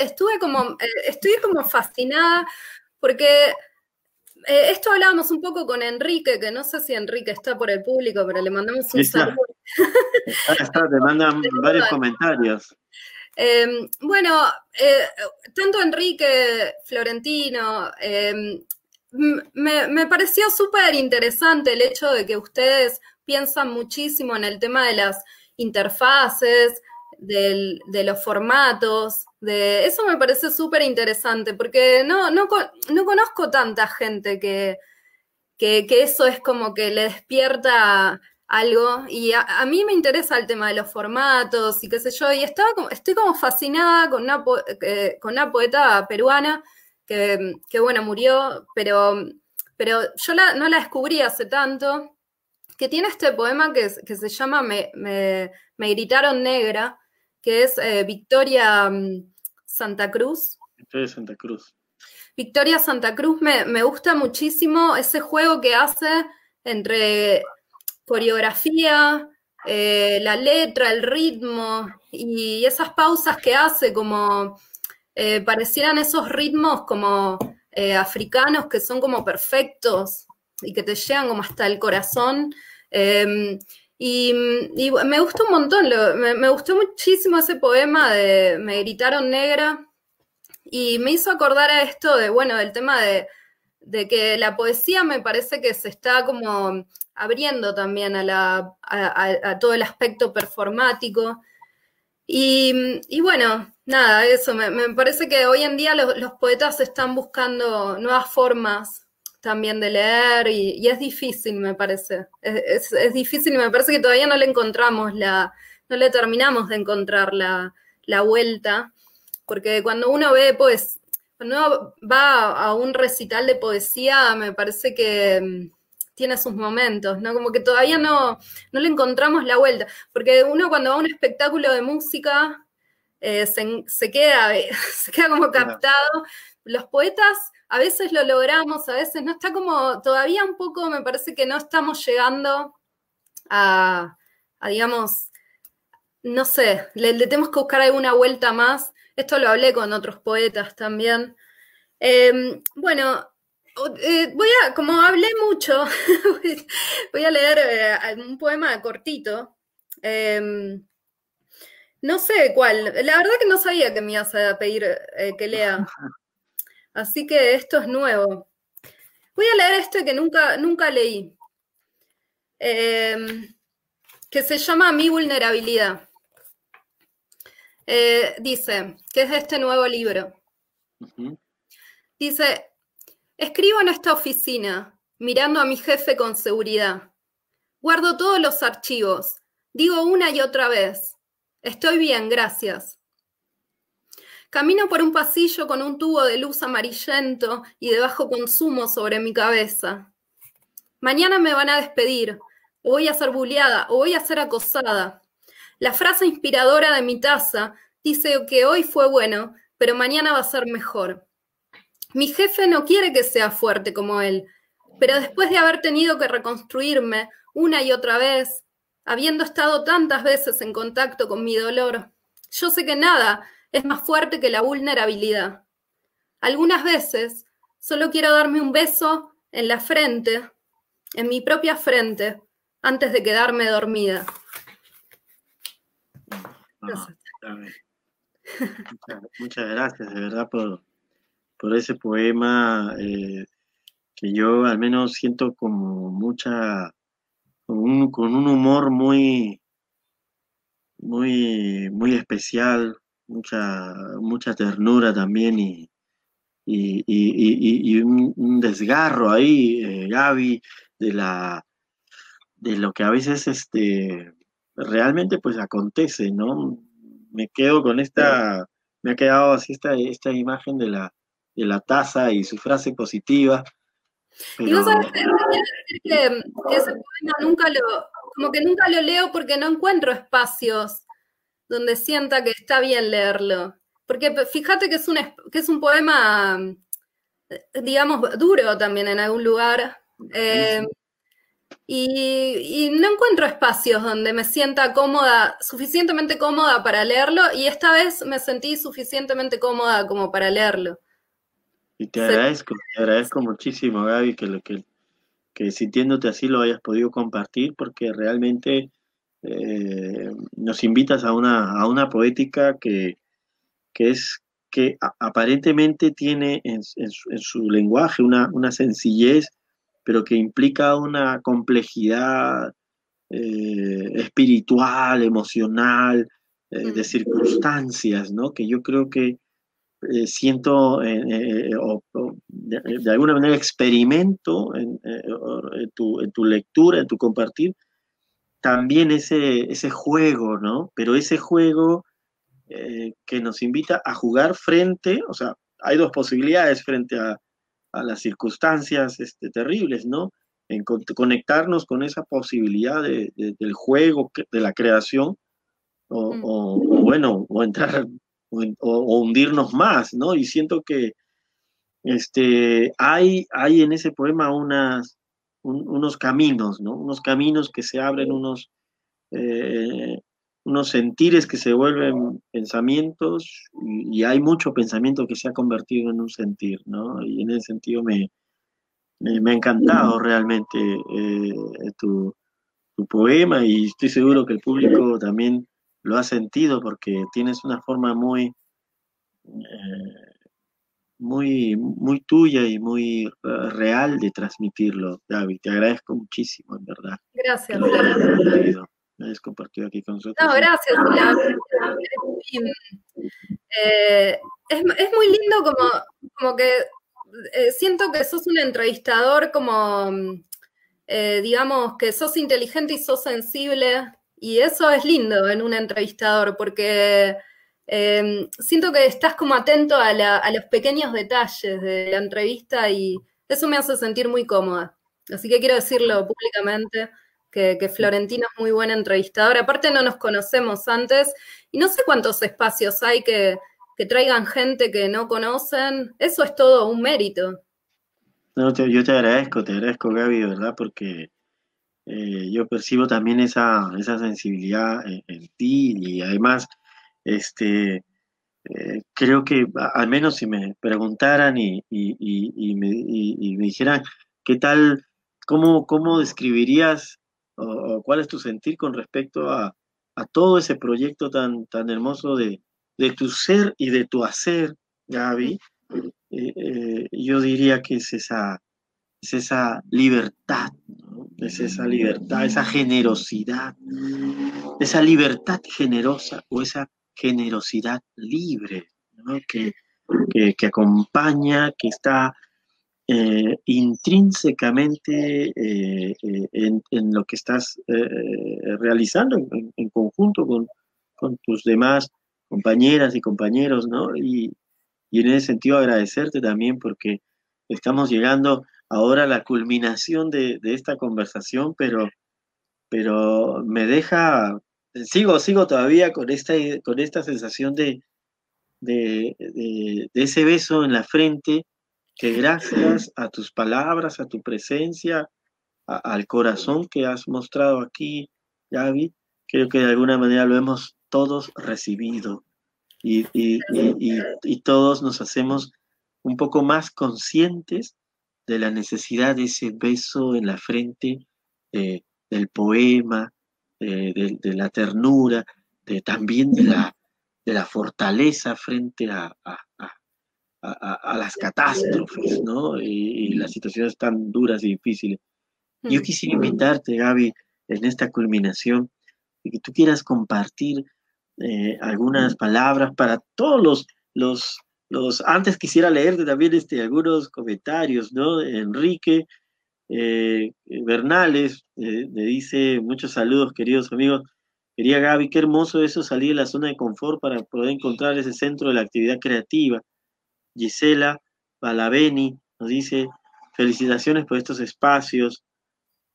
estuve como, eh, estoy como fascinada porque eh, esto hablábamos un poco con Enrique, que no sé si Enrique está por el público, pero le mandamos un saludo. Está, te mandan varios comentarios. Em, bueno, eh, tanto Enrique, Florentino, em, me, pareció súper interesante el hecho de que ustedes piensan muchísimo en el tema de las interfaces, de los formatos, de eso me parece súper interesante, porque no, no, conozco tanta gente que, que, eso es como que le despierta algo. Y a, mí me interesa el tema de los formatos y qué sé yo. Y estaba como, estoy como fascinada con una, eh, con una poeta peruana que, bueno, murió, pero, pero yo no la descubrí hace tanto, que tiene este poema que, que se llama me, me, gritaron negra, que es eh, Victoria mm, Santa Cruz. Victoria Santa Cruz. Victoria Santa Cruz me, me gusta muchísimo ese juego que hace entre coreografía, eh, la letra, el ritmo y esas pausas que hace como eh, parecieran esos ritmos como eh, africanos que son como perfectos y que te llegan como hasta el corazón. Em, y, me gustó un montón, me, gustó muchísimo ese poema de Me gritaron negra y me hizo acordar a esto de, bueno, del tema de, de que la poesía me parece que se está como abriendo también a, todo el aspecto performático. Y, bueno, nada, eso, me, parece que hoy en día los, poetas están buscando nuevas formas también de leer y, es difícil, me parece. Es, difícil y me parece que todavía no le encontramos la, no le terminamos de encontrar la, la vuelta, porque cuando uno ve, pues, cuando uno va a un recital de poesía, me parece que tiene sus momentos, ¿no? Como que todavía no, no le encontramos la vuelta, porque uno cuando va a un espectáculo de música eh, se, queda, se queda como captado. Los poetas a veces lo logramos, a veces no, está como todavía un poco, me parece que no estamos llegando a, digamos, no sé, le, tenemos que buscar alguna vuelta más. Esto lo hablé con otros poetas también. Em, bueno, eh, voy a, como hablé mucho, voy a leer eh, un poema cortito. Em, no sé cuál. La verdad que no sabía que me ibas a pedir eh, que lea. Así que esto es nuevo. Voy a leer este que nunca, nunca leí. Em, que se llama Mi vulnerabilidad. dice, que es de este nuevo libro. Dice, Escribo en esta oficina, mirando a mi jefe con seguridad. Guardo todos los archivos. Digo una y otra vez. Estoy bien, gracias. Camino por un pasillo con un tubo de luz amarillento y de bajo consumo sobre mi cabeza. Mañana me van a despedir, o voy a ser bulleada, o voy a ser acosada. La frase inspiradora de mi taza dice que hoy fue bueno, pero mañana va a ser mejor. Mi jefe no quiere que sea fuerte como él, pero después de haber tenido que reconstruirme una y otra vez, habiendo estado tantas veces en contacto con mi dolor, yo sé que nada es más fuerte que la vulnerabilidad. Algunas veces solo quiero darme un beso en la frente, en mi propia frente, antes de quedarme dormida. Ah, muchas, gracias, de verdad, por, por ese poema eh, que yo al menos siento como mucha, con un, humor muy, muy, muy especial, mucha, mucha ternura también y, y, un, desgarro ahí, eh, Gaby, de la de lo que a veces este realmente pues acontece, ¿no? Me quedo con esta, me ha quedado así esta, esta imagen de la, de la taza y su frase positiva. Y vos sabés que, ese poema nunca lo, como que nunca lo leo porque no encuentro espacios donde sienta que está bien leerlo. Porque fíjate que es un, que es un poema, digamos, duro también en algún lugar. Eh, y, no encuentro espacios donde me sienta cómoda, suficientemente cómoda para leerlo, y esta vez me sentí suficientemente cómoda como para leerlo. Y te agradezco, te agradezco muchísimo, Gaby, que, lo, que, que sintiéndote así lo hayas podido compartir, porque realmente eh, nos invitas a una, a una poética que, que es que aparentemente tiene en, su, lenguaje una, una sencillez pero que implica una complejidad eh, espiritual, emocional, eh, de circunstancias, ¿no? Que yo creo que eh, siento, o, de, alguna manera experimento en, tu, en, tu, lectura, en tu compartir, también ese, ese juego, ¿no? Pero ese juego que nos invita a jugar frente, o sea, hay dos posibilidades frente a, a las circunstancias este, terribles, ¿no? En conectarnos con esa posibilidad de, del juego, de la creación, o, mm. bueno, o entrar, o, hundirnos más, ¿no? Y siento que este, hay, hay en ese poema unas, unos caminos, ¿no? Unos caminos que se abren, unos, eh, unos sentires que se vuelven pensamientos y, hay mucho pensamiento que se ha convertido en un sentir, ¿no? Y en ese sentido me, me, ha encantado realmente eh, tu, poema y estoy seguro que el público también lo ha sentido porque tienes una forma muy, eh, muy, muy tuya y muy eh, real de transmitirlo, David. Te agradezco muchísimo, en verdad. Gracias hayas compartido aquí con nosotros. No, gracias. Eh, es, muy lindo como, como que eh, siento que sos un entrevistador como, eh, digamos, que sos inteligente y sos sensible. Y eso es lindo en un entrevistador porque siento que estás como atento a, a los pequeños detalles de la entrevista y eso me hace sentir muy cómoda. Así que quiero decirlo públicamente que, Florentino es muy buen entrevistador. Aparte no nos conocemos antes y no sé cuántos espacios hay que, traigan gente que no conocen. Eso es todo un mérito. No, yo te agradezco, te agradezco Gaby, ¿verdad? Porque eh, yo percibo también esa, esa sensibilidad en, ti y además, este, eh, creo que al menos si me preguntaran y, me, me, dijeran, ¿qué tal, cómo, cómo describirías cuál es tu sentir con respecto a, todo ese proyecto tan, tan hermoso de, tu ser y de tu hacer, Gaby. Eh, eh, yo diría que es esa, es esa libertad, es esa libertad, esa generosidad, esa libertad generosa o esa generosidad libre que, que, acompaña, que está eh, intrínsecamente eh, eh, en, lo que estás realizando en, conjunto con, tus demás compañeras y compañeros, ¿no? Y, en ese sentido agradecerte también porque estamos llegando ahora a la culminación de, esta conversación, pero, pero me deja, sigo, sigo todavía con esta, con esta sensación de, de, de ese beso en la frente que gracias a tus palabras, a tu presencia, al corazón que has mostrado aquí, David, creo que de alguna manera lo hemos todos recibido. Y, todos nos hacemos un poco más conscientes de la necesidad de ese beso en la frente del poema, de, la ternura, de, también de la, de la fortaleza frente a, a, las catástrofes, ¿no? Y, las situaciones tan duras y difíciles. Yo quisiera invitarte, Gaby, en esta culminación, de que tú quieras compartir eh, algunas palabras para todos los, los, los, antes quisiera leerte también este, algunos comentarios, ¿no? Enrique eh, Bernales eh, me dice, muchos saludos, queridos amigos. Quería Gaby, qué hermoso eso salir de la zona de confort para poder encontrar ese centro de la actividad creativa. Gisela Balaveni nos dice, felicitaciones por estos espacios.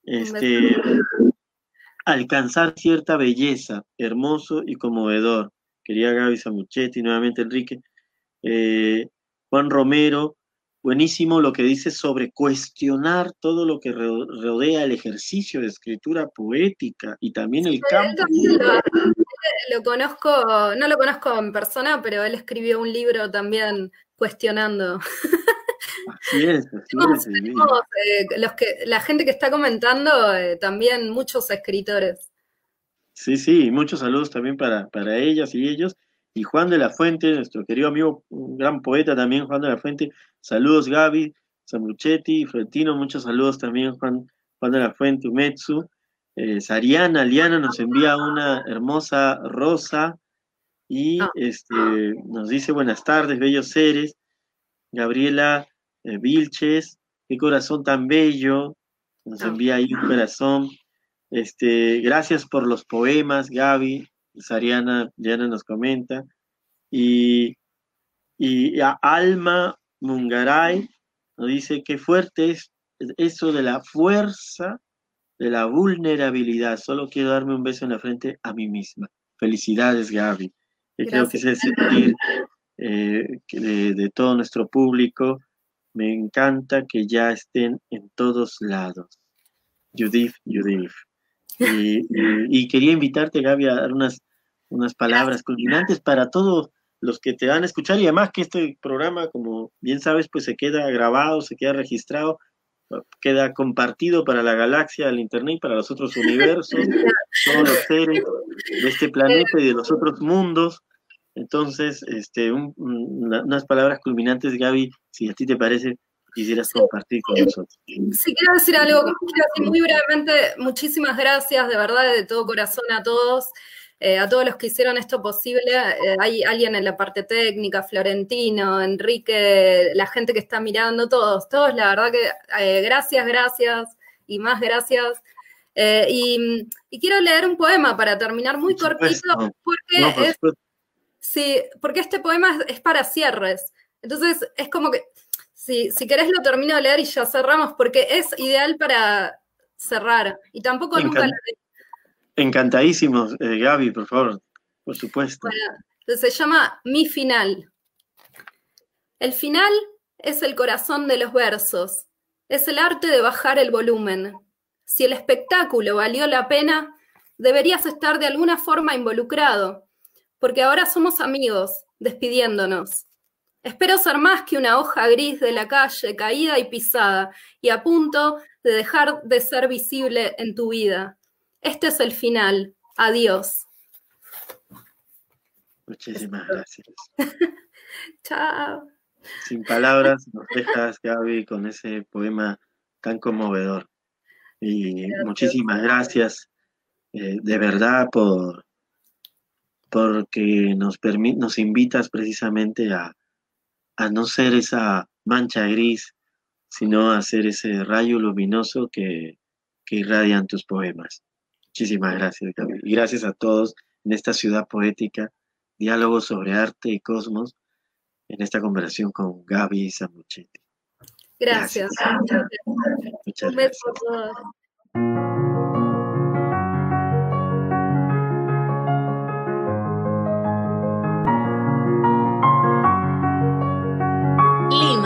Este, alcanzar cierta belleza, hermoso y conmovedor. Quería Gaby Samuchetti, nuevamente Enrique. Eh, Juan Romero buenísimo lo que dice sobre cuestionar todo lo que rodea el ejercicio de escritura poética y también el campo. Lo, conozco, no lo conozco en persona, pero él escribió un libro también cuestionando. Así es, así eh, los que, la gente que está comentando, eh, también muchos escritores. Sí, sí, muchos saludos también para, para ellas y ellos. Y Juan de la Fuente, nuestro querido amigo, un gran poeta también, Juan de la Fuente. Saludos Gaby, Samuchetti, Florentino, muchos saludos también, Juan, Juan de la Fuente, Umetsu. Eh, Sariana, Liana nos envía una hermosa rosa y ah. este, nos dice buenas tardes, bellos seres. Gabriela eh, Vilches, qué corazón tan bello, nos ah. envía ahí un corazón. Este, gracias por los poemas, Gaby, Sariana, Diana nos comenta. Y, y a Alma Mungaray nos dice qué fuerte es eso de la fuerza de la vulnerabilidad. Solo quiero darme un beso en la frente a mí misma. Felicidades, Gaby. creo que es el sentir eh, de, todo nuestro público. Me encanta que ya estén en todos lados. Judith, Judith. Y, quería invitarte, Gaby, a dar unas, unas palabras culminantes para todos los que te van a escuchar y además que este programa, como bien sabes, pues se queda grabado, se queda registrado, queda compartido para la galaxia, el internet, para los otros universos, todos los seres de este planeta y de los otros mundos. Entonces, este, unas palabras culminantes, Gaby, si a ti te parece, quisieras compartir con nosotros. Sí, quiero decir algo, quiero decir muy brevemente, muchísimas gracias, de verdad, de todo corazón a todos. Eh, a todos los que hicieron esto posible. Eh, hay alguien en la parte técnica, Florentino, Enrique, la gente que está mirando, todos, todos, la verdad que eh, gracias, gracias y más gracias. Y, quiero leer un poema para terminar muy cortito, porque, sí, porque este poema es, para cierres. Entonces, es como que, si, si querés lo termino de leer y ya cerramos, porque es ideal para cerrar. Y tampoco nunca lo Encantadísimos, eh, Gaby, por favor, por supuesto. se llama Mi Final. El final es el corazón de los versos, es el arte de bajar el volumen. Si el espectáculo valió la pena, deberías estar de alguna forma involucrado, porque ahora somos amigos, despidiéndonos. Espero ser más que una hoja gris de la calle caída y pisada y a punto de dejar de ser visible en tu vida. Este es el final. Adiós. Muchísimas gracias. Chao. Sin palabras, nos dejas, Gaby, con ese poema tan conmovedor. Y muchísimas gracias, eh, de verdad, por porque nos, nos invitas precisamente a, a no ser esa mancha gris, sino a ser ese rayo luminoso que, que irradian tus poemas. Muchísimas gracias, Gaby. Y gracias a todos en esta ciudad poética, diálogo sobre arte y cosmos, en esta conversación con Gaby Samuchetti. Gracias. gracias. Muchas gracias.